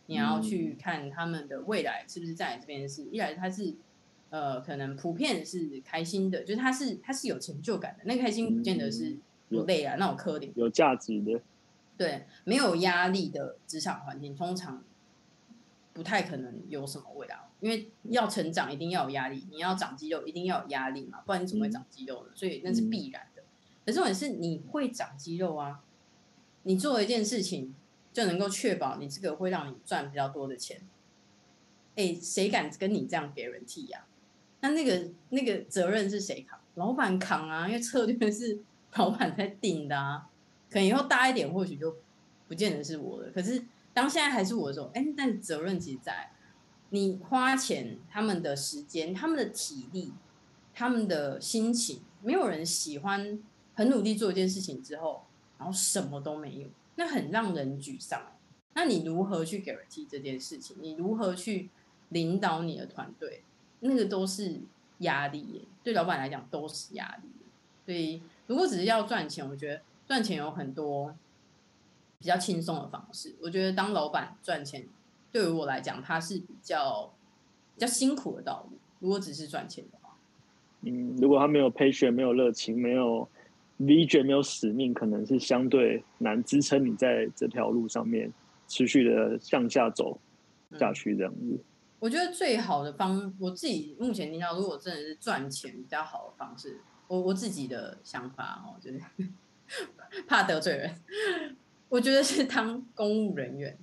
你要去看他们的未来是不是在这边是，一来他是呃可能普遍是开心的，就是他是他是有成就感的，那开心不见得是不累啊，那种科林有价值的，对，没有压力的职场环境通常不太可能有什么未来，因为要成长一定要有压力，你要长肌肉一定要有压力嘛，不然你怎么会长肌肉呢？所以那是必然。可是重点是你会长肌肉啊，你做一件事情就能够确保你这个会让你赚比较多的钱。哎，谁敢跟你这样给人替呀？那那个那个责任是谁扛？老板扛啊，因为策略是 <laughs> 老板在定的啊。可能以后大一点，或许就不见得是我的。可是当现在还是我的时候，哎，但责任其实在你花钱，他们的时间、他们的体力、他们的心情，没有人喜欢。很努力做一件事情之后，然后什么都没有，那很让人沮丧。那你如何去 guarantee 这件事情？你如何去领导你的团队？那个都是压力，对老板来讲都是压力。所以，如果只是要赚钱，我觉得赚钱有很多比较轻松的方式。我觉得当老板赚钱，对于我来讲，它是比较比较辛苦的道路。如果只是赚钱的话，嗯，如果他没有培训，没有热情，没有。Vision 没有使命，可能是相对难支撑你在这条路上面持续的向下走下去这样子。我觉得最好的方，我自己目前听到，如果真的是赚钱比较好的方式，我我自己的想法哦，就是 <laughs> 怕得罪人，我觉得是当公务人员。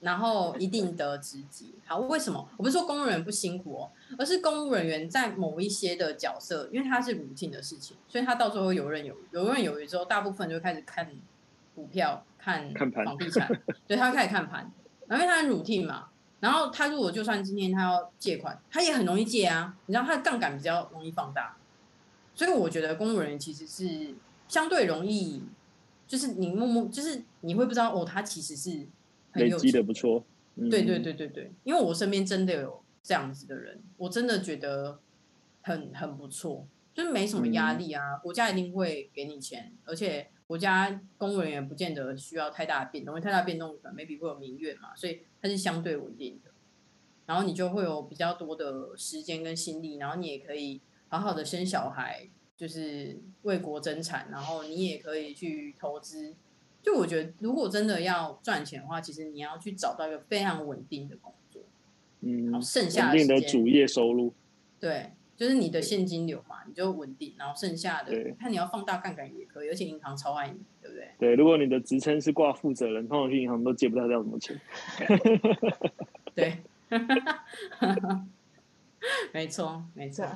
然后一定得职级，好，为什么？我不是说公务员不辛苦哦，而是公务人员在某一些的角色，因为他是 routine 的事情，所以他到最后游刃有余，游刃有余之后，大部分就开始看股票、看房地产，对他开始看盘，因为他很 routine 嘛。然后他如果就算今天他要借款，他也很容易借啊，你知道他的杠杆比较容易放大，所以我觉得公务人员其实是相对容易就是你默默就是你会不知道哦，他其实是累积的不错。对对嗯，对对对，因为我身边真的有这样子的人，我真的觉得很很不错，就是没什么压嗯力啊，国家一定会给你钱，而且国家公务人员不见得需要太大的变动，因为太大变动可能 maybe 会有民怨嘛，所以它是相对稳定的，然后你就会有比较多的时间跟心力，然后你也可以好好的生小孩，就是为国增产，然后你也可以去投资。就我觉得，如果真的要赚钱的话，其实你要去找到一个非常稳定的工作，嗯然后，剩下稳定的主业收入。对，就是你的现金流嘛，你就稳定，然后剩下的看你要放大杠杆也可以，而且银行超爱你，对不对？对，如果你的职称是挂负责人，通常去银行都借不太到什么钱。对，<laughs> 没错，没错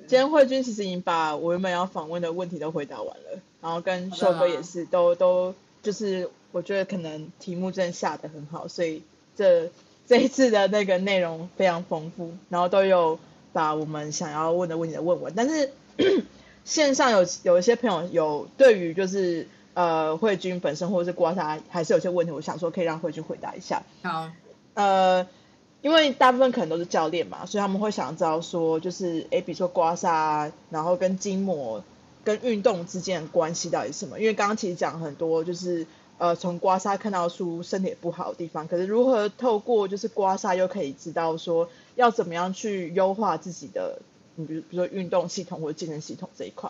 今天慧君其实已经把我原本要访问的问题都回答完了，然后跟秀哥也是都都就是我觉得可能题目真的下的很好，所以这这一次的那个内容非常丰富，然后都有把我们想要问的问题都问完，但是 <clears throat> 线上有有一些朋友有对于就是呃慧君本身或者是刮痧还是有些问题，我想说可以让慧君回答一下。好，呃，因为大部分可能都是教练嘛，所以他们会想知道说，就是诶，比如说刮痧啊，然后跟筋膜跟运动之间的关系到底是什么？因为刚刚其实讲很多，就是呃从刮痧看到出身体不好的地方，可是如何透过就是刮痧又可以知道说要怎么样去优化自己的，你比如比如说运动系统或者健身系统这一块。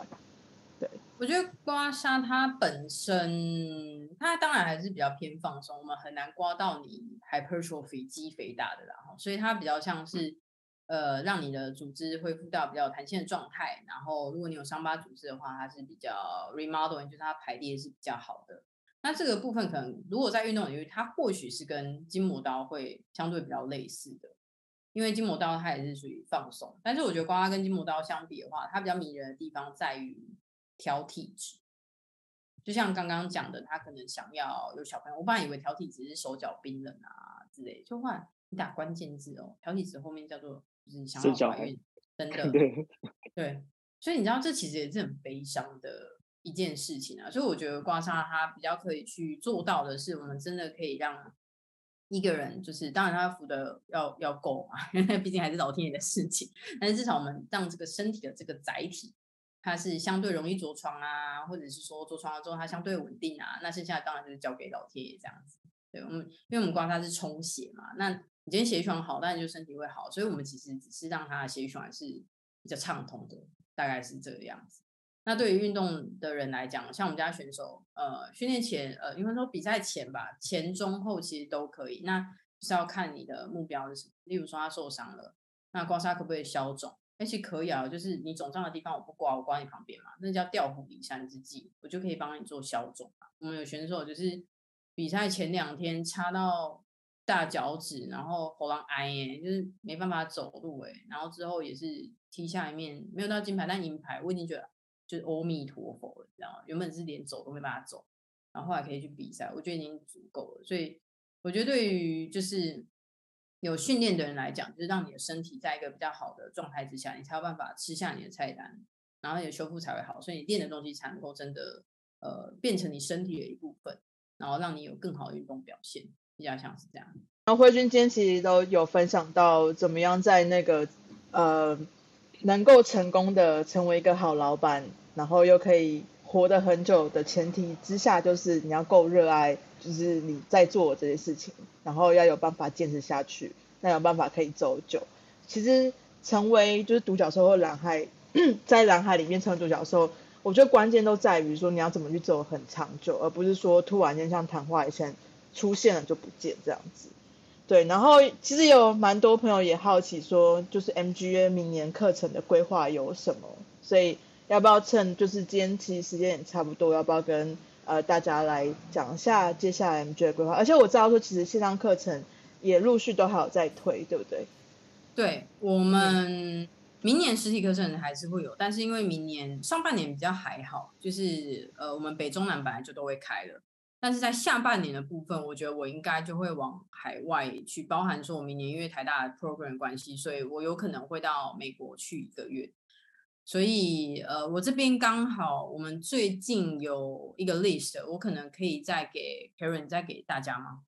对我觉得刮痧它本身，它当然还是比较偏放松，我们很难刮到你 hypertrophy 肌肥大的啦，所以它比较像是呃让你的组织恢复到比较有弹性的状态，然后如果你有伤疤组织的话，它是比较 remodel，就是它排列是比较好的。那这个部分可能如果在运动领域，它或许是跟筋膜刀会相对比较类似的，因为筋膜刀它也是属于放松，但是我觉得刮痧跟筋膜刀相比的话，它比较迷人的地方在于调体质。就像刚刚讲的，他可能想要有小朋友，我本来以为调体质是手脚冰冷啊之类，就换你打关键字哦，调体质后面叫做就是你想要怀孕，<laughs> 真的对，对，所以你知道这其实也是很悲伤的一件事情啊。所以我觉得刮痧它比较可以去做到的是，我们真的可以让一个人，就是当然他扶的要要够嘛，<laughs> 因为毕竟还是老天爷的事情。但是至少我们让这个身体的这个载体，它是相对容易着床啊，或者是说着床了之后它相对稳定啊。那剩下当然就是交给老天爷这样子。对我们，因为我们刮痧是充血嘛，那你今天血液循环好，当然就身体会好。所以我们其实只是让它的血液循环是比较畅通的，大概是这个样子。那对于运动的人来讲，像我们家选手，呃，训练前，呃，应该说比赛前吧，前中后其实都可以。那是要看你的目标是什么。例如说他受伤了，那刮痧可不可以消肿？哎，其实可以啊，就是你肿胀的地方我不刮，我刮你旁边嘛，那叫调虎离山之计，我就可以帮你做消肿。我们有选手就是比赛前两天掐到大脚趾，然后喉咙癌耶，就是没办法走路哎，然后之后也是踢下一面，没有到金牌，但银牌，我已经觉得就是阿弥陀佛了，你知道吗？原本是连走都没办法走，然后后来可以去比赛，我觉得已经足够了。所以我觉得对于就是有训练的人来讲，就是让你的身体在一个比较好的状态之下，你才有办法吃下你的菜单，然后你的修复才会好，所以你练的东西才能够真的呃变成你身体的一部分，然后让你有更好的运动表现，比较像是这样。然后慧君今天其实都有分享到怎么样在那个呃能够成功的成为一个好老板，然后又可以活得很久的前提之下，就是你要够热爱，就是你在做这些事情，然后要有办法坚持下去，那有办法可以走久。其实成为就是独角兽或蓝海，在蓝海里面成为独角兽，我觉得关键都在于说你要怎么去走很长久，而不是说突然间像昙花一现出现了就不见这样子。对，然后其实有蛮多朋友也好奇说，就是 MGA 明年课程的规划有什么？所以要不要趁就是今天其实时间也差不多，要不要跟呃大家来讲一下接下来 MGA 的规划？而且我知道说，其实线上课程也陆续都还有在推，对不对？对我们明年实体课程还是会有，但是因为明年上半年比较还好，就是呃我们北中南本来就都会开了，但是在下半年的部分，我觉得我应该就会往海外去，包含说我明年因为台大的 program 关系，所以我有可能会到美国去一个月。所以呃，我这边刚好我们最近有一个 list，我可能可以再给 Karen 再给大家吗？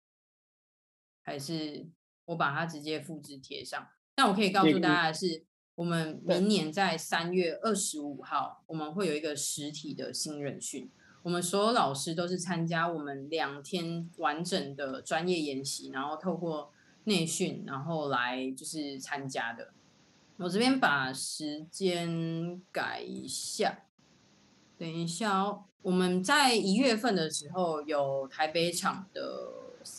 还是我把它直接复制贴上？但我可以告诉大家的是，我们明年在三月二十五号，我们会有一个实体的新人训。我们所有老师都是参加我们两天完整的专业研习，然后透过内训，然后来就是参加的。我这边把时间改一下，等一下哦。我们在一月份的时候有台北场的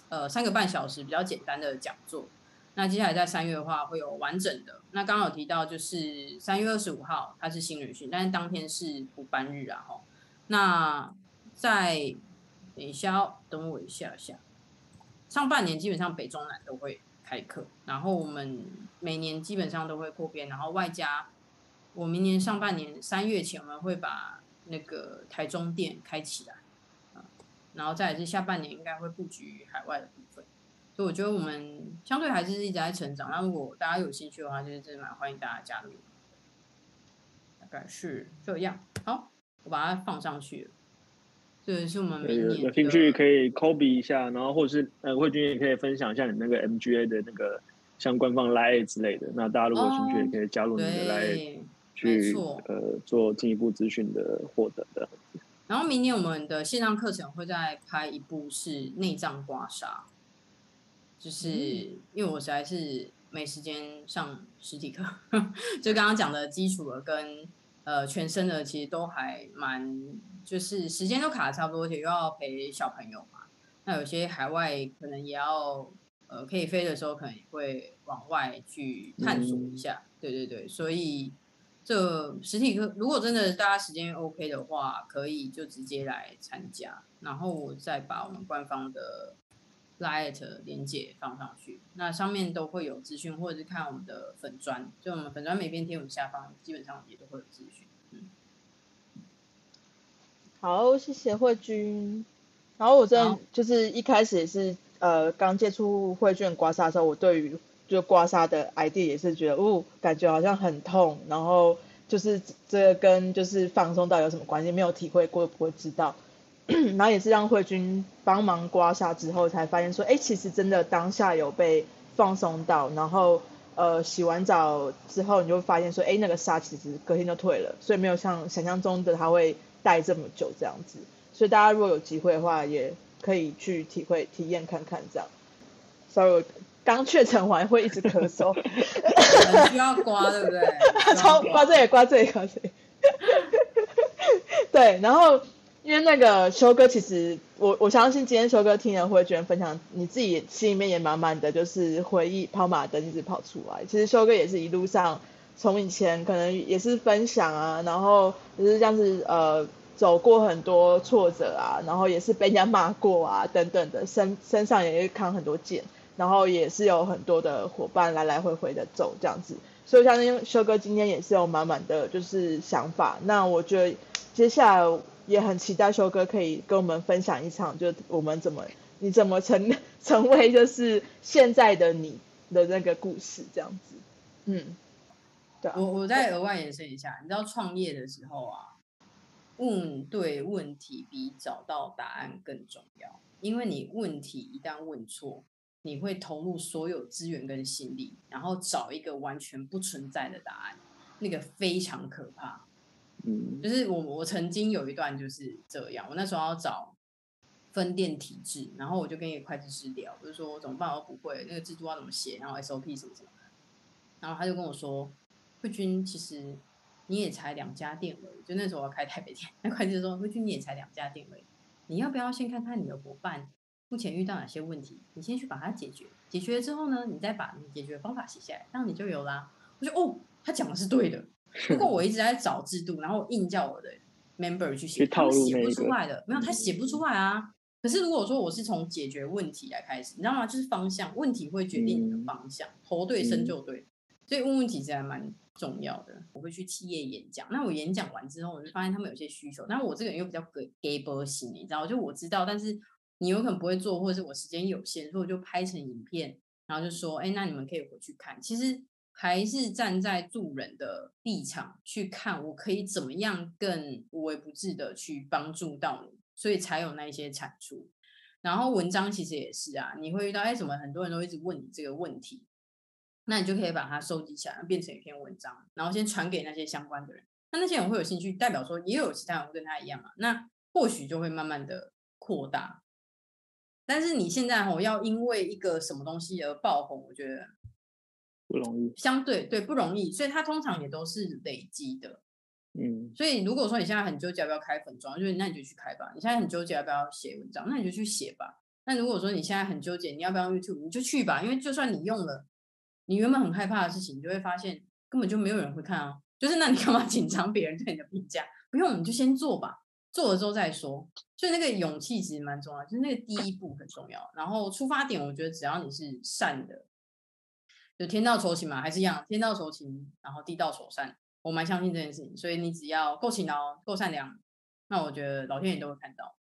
呃三个半小时比较简单的讲座，那接下来在三月的话会有完整的。那刚刚有提到就是三月二十五号它是新人训，但是当天是补班日啊吼。那在等一下，等我一下下。上半年基本上北中南都会开课，然后我们每年基本上都会扩编，然后外加我明年上半年三月前我们会把那个台中店开起来，然后再是下半年应该会布局海外的部分，所以我觉得我们相对还是一直在成长。那如果大家有兴趣的话，就是真的蛮欢迎大家加入。大概是这样，好。我把它放上去了，这是我们明年有兴趣可以 copy 一下，然后或者是呃慧君也可以分享一下你那个 MGA 的那个像官方 line 之类的。那大家如果有兴趣，也可以加入你的 line 去呃做进一步资讯的获得的。然后明年我们的线上课程会再拍一部是内脏刮痧，就是因为我实在是没时间上实体课，<laughs> 就刚刚讲的基础的跟。呃，全身的其实都还蛮，就是时间都卡的差不多，而且又要陪小朋友嘛。那有些海外可能也要，呃，可以飞的时候，可能也会往外去探索一下。对对对，所以这实体课如果真的大家时间 OK 的话，可以就直接来参加，然后我再把我们官方的。Light 连接放上去，那上面都会有资讯，或者是看我们的粉砖，就我们粉砖每篇贴文下方基本上也都会有资讯。嗯，好，谢谢慧君。然后我真的就是一开始也是呃刚接触慧君刮痧的时候，我对于就刮痧的 ID 也是觉得，哦，感觉好像很痛，然后就是这个跟就是放松到底有什么关系？没有体会过不会知道。然后也是让慧君帮忙刮痧之后，才发现说，哎，其实真的当下有被放松到，然后呃洗完澡之后，你就会发现说，哎，那个痧其实隔天就退了，所以没有像想象中的它会待这么久这样子。所以大家如果有机会的话，也可以去体会体验看看这样。Sorry，刚确诊完会一直咳嗽，<laughs> 需要刮对不对？<laughs> 超刮这里刮这里刮这里，<laughs> 对，然后。因为那个修哥，其实我我相信今天修哥听了会觉得分享，你自己心里面也满满的就是回忆，跑马灯一直跑出来。其实修哥也是一路上从以前可能也是分享啊，然后就是这样子呃走过很多挫折啊，然后也是被人家骂过啊等等的，身身上也扛很多剑，然后也是有很多的伙伴来来回回的走这样子。所以相信修哥今天也是有满满的就是想法。那我觉得接下来。也很期待修哥可以跟我们分享一场，就我们怎么你怎么成成为就是现在的你的那个故事这样子，嗯，对，我我再额外延伸一下，你知道创业的时候啊，问对问题比找到答案更重要，因为你问题一旦问错，你会投入所有资源跟心力，然后找一个完全不存在的答案，那个非常可怕。嗯，就是我我曾经有一段就是这样，我那时候要找分店体制，然后我就跟一个会计师聊，就是说怎么办，我不会那个制度要怎么写，然后 SOP 什么什么的，然后他就跟我说，慧君其实你也才两家店而已，就那时候我要开台北店，那会计师说，慧君你也才两家店而已，你要不要先看看你的伙伴目前遇到哪些问题，你先去把它解决，解决了之后呢，你再把你解决方法写下来，这样你就有啦。我说哦，他讲的是对的。如果我一直在找制度，然后硬叫我的 member 去写，他写不出来的，没有他写不出来啊。可是如果说我是从解决问题来开始，你知道吗？就是方向，问题会决定你的方向，头对身就对。所以问问题其实还蛮重要的。我会去企业演讲，那我演讲完之后，我就发现他们有些需求，但是我这个人又比较给给 a 型，你知道，就我知道，但是你有可能不会做，或者是我时间有限，所以我就拍成影片，然后就说，哎，那你们可以回去看。其实。还是站在助人的立场去看，我可以怎么样更无微不至的去帮助到你，所以才有那些产出。然后文章其实也是啊，你会遇到哎，怎么很多人都一直问你这个问题，那你就可以把它收集起来，变成一篇文章，然后先传给那些相关的人。那那些人会有兴趣，代表说也有其他人跟他一样嘛？那或许就会慢慢的扩大。但是你现在吼要因为一个什么东西而爆红，我觉得不容易，相对对不容易，所以它通常也都是累积的。嗯，所以如果说你现在很纠结要不要开粉妆，就是那你就去开吧。你现在很纠结要不要写文章，那你就去写吧。那如果说你现在很纠结你要不要 YouTube，你就去吧。因为就算你用了，你原本很害怕的事情，你就会发现根本就没有人会看啊。就是那你干嘛 <laughs> 紧张别人对你的评价？不用，你就先做吧。做了之后再说，所以那个勇气其实蛮重要，就是那个第一步很重要。然后出发点，我觉得只要你是善的，就天道酬勤嘛，还是一样，天道酬勤，然后地道酬善，我蛮相信这件事情。所以你只要够勤劳、够善良，那我觉得老天爷都会看到。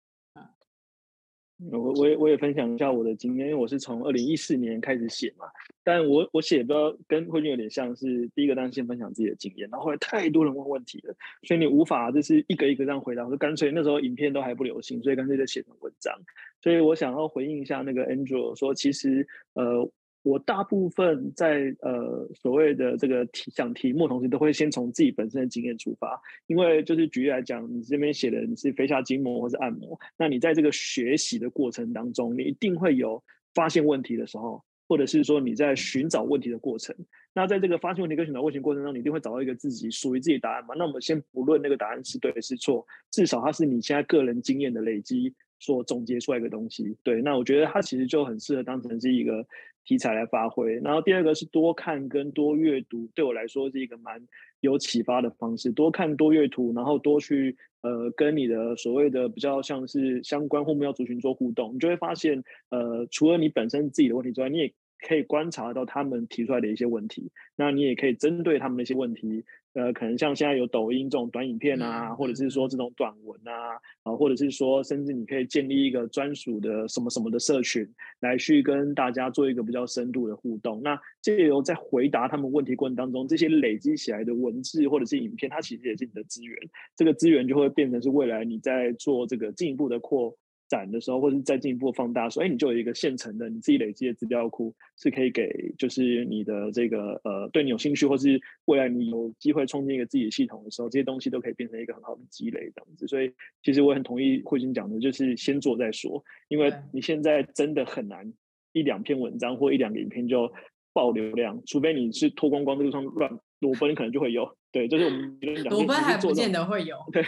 我我也我也分享一下我的经验，因为我是从二零一四年开始写嘛，但我我写的跟慧君有点像是第一个当然先分享自己的经验，然后后来太多人问问题了，所以你无法就是一个一个这样回答，我就干脆那时候影片都还不流行，所以干脆就写成文章，所以我想要回应一下那个 Andrew 说，其实呃。我大部分在呃所谓的这个题讲题目同时，都会先从自己本身的经验出发，因为就是举例来讲，你这边写的你是飞下筋膜或是按摩，那你在这个学习的过程当中，你一定会有发现问题的时候，或者是说你在寻找问题的过程。那在这个发现问题跟寻找问题过程中，你一定会找到一个自己属于自己答案嘛？那我们先不论那个答案是对是错，至少它是你现在个人经验的累积所总结出来一个东西。对，那我觉得它其实就很适合当成是一个。题材来发挥，然后第二个是多看跟多阅读，对我来说是一个蛮有启发的方式。多看多阅读，然后多去呃跟你的所谓的比较像是相关或目标族群做互动，你就会发现，呃，除了你本身自己的问题之外，你也可以观察到他们提出来的一些问题，那你也可以针对他们的一些问题。呃，可能像现在有抖音这种短影片啊，或者是说这种短文啊，啊，或者是说，甚至你可以建立一个专属的什么什么的社群，来去跟大家做一个比较深度的互动。那借由在回答他们问题过程当中，这些累积起来的文字或者是影片，它其实也是你的资源。这个资源就会变成是未来你在做这个进一步的扩。展的时候，或者再进一步放大，说，哎，你就有一个现成的你自己累积的资料库，是可以给就是你的这个呃，对你有兴趣，或是未来你有机会创建一个自己的系统的时候，这些东西都可以变成一个很好的积累这样子。所以，其实我很同意慧君讲的，就是先做再说，因为你现在真的很难一两篇文章或一两个影片就爆流量，除非你是脱光光在路上乱。裸奔可能就会有，对，就是我们裸奔还不见得会有，对，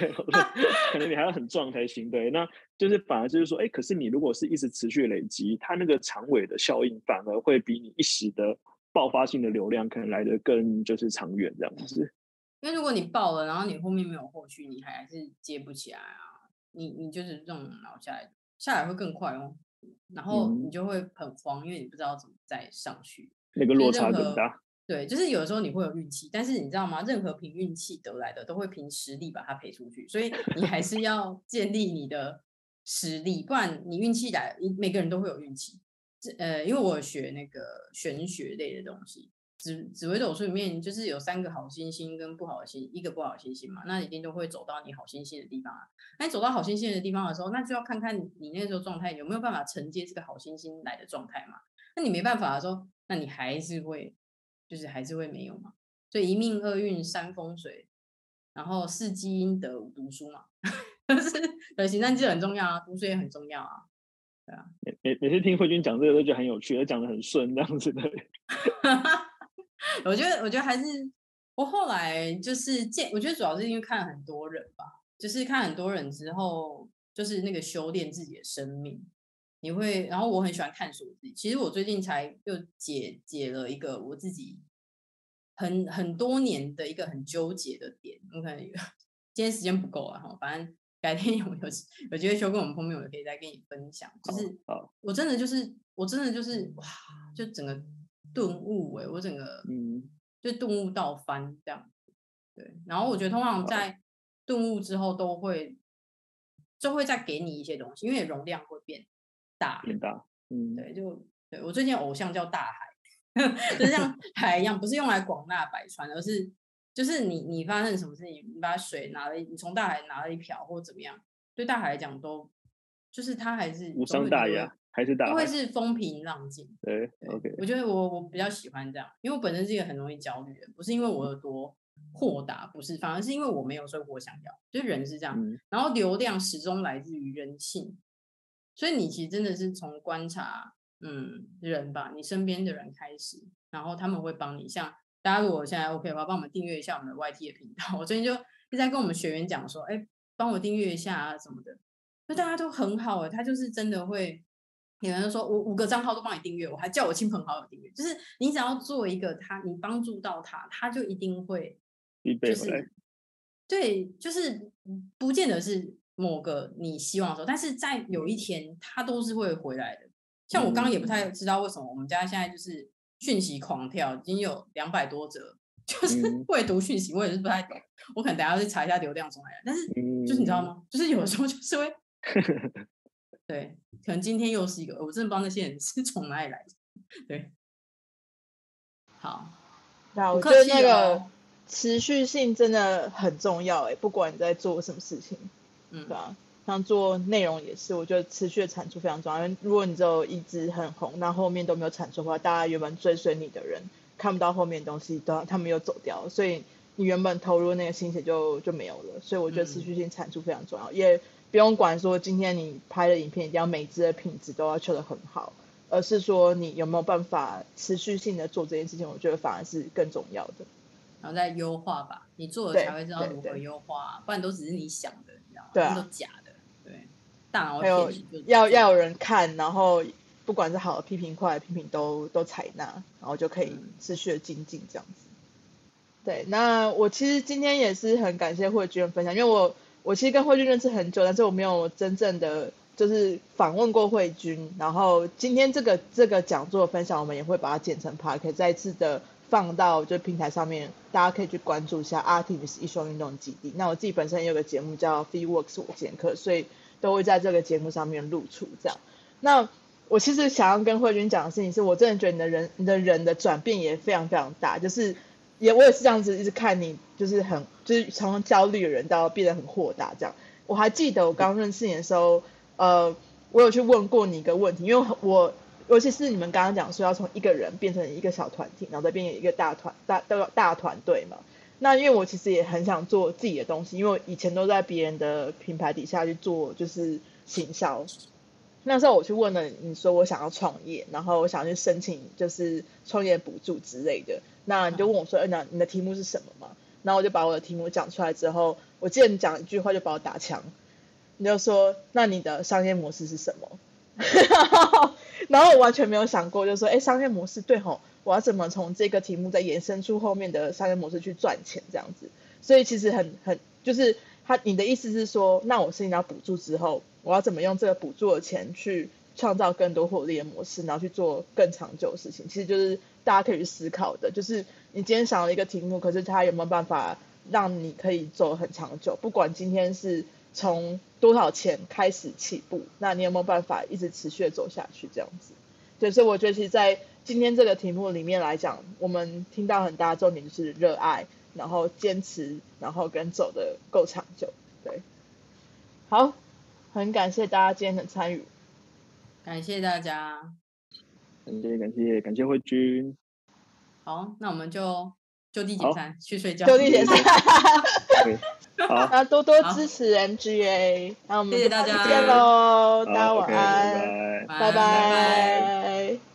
可能你还要很壮才行，对，那就是反而就是说，哎，可是你如果是一直持续累积，它那个长尾的效应反而会比你一时的爆发性的流量可能来的更就是长远这样子。因为如果你爆了，然后你后面没有后续，你还是接不起来啊，你你就是这种老下来，下来会更快哦，然后你就会很慌，因为你不知道怎么再上去，那个落差更大。对，就是有的时候你会有运气，但是你知道吗？任何凭运气得来的，都会凭实力把它赔出去。所以你还是要建立你的实力，不然你运气来，每个人都会有运气。这呃，因为我学那个玄学类的东西，紫紫微斗数里面就是有三个好星星跟不好的星，一个不好的星星嘛，那一定都会走到你好星星的地方啊。那你走到好星星的地方的时候，那就要看看你那时候状态有没有办法承接这个好星星来的状态嘛。那你没办法的时候，那你还是会。就是还是会没有嘛，所以一命二运三风水，然后四积阴德五读书嘛，<laughs> 就是呃行善积很重要啊，读书也很重要啊，对啊。每每每次听慧君讲这个都觉得很有趣，而讲的很顺这样子的。<laughs> 我觉得我觉得还是我后来就是见，我觉得主要是因为看了很多人吧，就是看很多人之后，就是那个修炼自己的生命。你会，然后我很喜欢探索自己。其实我最近才又解解了一个我自己很很多年的一个很纠结的点。我可能今天时间不够了哈，反正改天有有有机会修跟我们碰面，我可以再跟你分享。就是我真的就是我真的就是哇，就整个顿悟哎，我整个嗯，就顿悟到翻这样。对，然后我觉得通常在顿悟之后都会就会再给你一些东西，因为容量会变。大变大，嗯，对，就对我最近偶像叫大海，就像 <laughs> 海一样，不是用来广纳百川，而是就是你你发生什么事情，你把水拿了，你从大海拿了一瓢或怎么样，对大海来讲都就是它还是无伤大雅，还是大都会是风平浪静。对，OK，我觉得我我比较喜欢这样，因为我本身是一个很容易焦虑的人，不是因为我有多豁达，不是，反而是因为我没有生活想要，就是人是这样，然后流量始终来自于人性，所以你其实真的是从观察。嗯，人吧，你身边的人开始，然后他们会帮你。像大家如果现在 OK 的话，帮我们订阅一下我们的 YT 的频道。我最近就一直在跟我们学员讲说，哎，帮我订阅一下啊什么的。那大家都很好哎，他就是真的会，有人说我五个账号都帮你订阅，我还叫我亲朋好友订阅。就是你只要做一个他，你帮助到他，他就一定会，就是对，就是不见得是某个你希望的时候，但是在有一天它都是会回来的。像我刚刚也不太知道为什么我们家现在就是讯息狂跳，已经有两百多则，<laughs> 就是未读讯息，我也是不太懂。我可能等下去查一下流量从哪来，但是就是你知道吗？就是有的时候就是会，<laughs> 对，可能今天又是一个，我真的不知道那些人是从哪里来的。对，好，那我觉得那个持续性真的很重要哎，不管你在做什么事情，嗯，对啊？像做内容也是，我觉得持续的产出非常重要。因为如果你只有一直很红，那后面都没有产出的话，大家原本追随你的人看不到后面东西，都他们又走掉，所以你原本投入那个心血就就没有了。所以我觉得持续性产出非常重要，也不用管说今天你拍的影片一定要每支的品质都要求的很好，而是说你有没有办法持续性的做这件事情，我觉得反而是更重要的。然后再优化吧，你做了才会知道如何优化，不然都只是你想的，道吗？对啊，都假的。对还有要要有人看，然后不管是好的批评、坏的批评都都采纳，然后就可以持续的精进这样子。对，那我其实今天也是很感谢慧君的分享，因为我我其实跟慧君认识很久，但是我没有真正的就是访问过慧君。然后今天这个这个讲座分享，我们也会把它剪成 p a r k 再次的放到就平台上面，大家可以去关注一下 Artemis 一双运动基地。那我自己本身也有个节目叫 Free Works 我剑客，所以。都会在这个节目上面露出，这样。那我其实想要跟慧君讲的事情是，我真的觉得你的人，你的人的转变也非常非常大，就是也我也是这样子一直看你，就是很就是从焦虑的人到变得很豁达这样。我还记得我刚认识你的时候，呃，我有去问过你一个问题，因为我尤其是你们刚刚讲说要从一个人变成一个小团体，然后再变成一个大团大大大团队嘛。那因为我其实也很想做自己的东西，因为我以前都在别人的品牌底下去做，就是行销。那时候我去问了你说我想要创业，然后我想去申请就是创业补助之类的。那你就问我说：“哎，那你的题目是什么嘛？”然后我就把我的题目讲出来之后，我记得你讲一句话就把我打枪，你就说：“那你的商业模式是什么？” <laughs> 然后我完全没有想过，就是说：“哎，商业模式对吼。”我要怎么从这个题目再延伸出后面的商业模式去赚钱这样子？所以其实很很就是他你的意思是说，那我申请到补助之后，我要怎么用这个补助的钱去创造更多获利的模式，然后去做更长久的事情？其实就是大家可以去思考的，就是你今天想了一个题目，可是它有没有办法让你可以走很长久？不管今天是从多少钱开始起步，那你有没有办法一直持续的走下去？这样子，对，所以我觉得其实，在今天这个题目里面来讲，我们听到很大的重点就是热爱，然后坚持，然后跟走的够长久。对，好，很感谢大家今天的参与，感谢大家，感谢感谢感谢慧君。好，那我们就就地解散，去睡觉。就地解散。<laughs> 好，<laughs> 那多多支持 MGA。那我们谢谢大家，见喽，大家晚安，拜拜。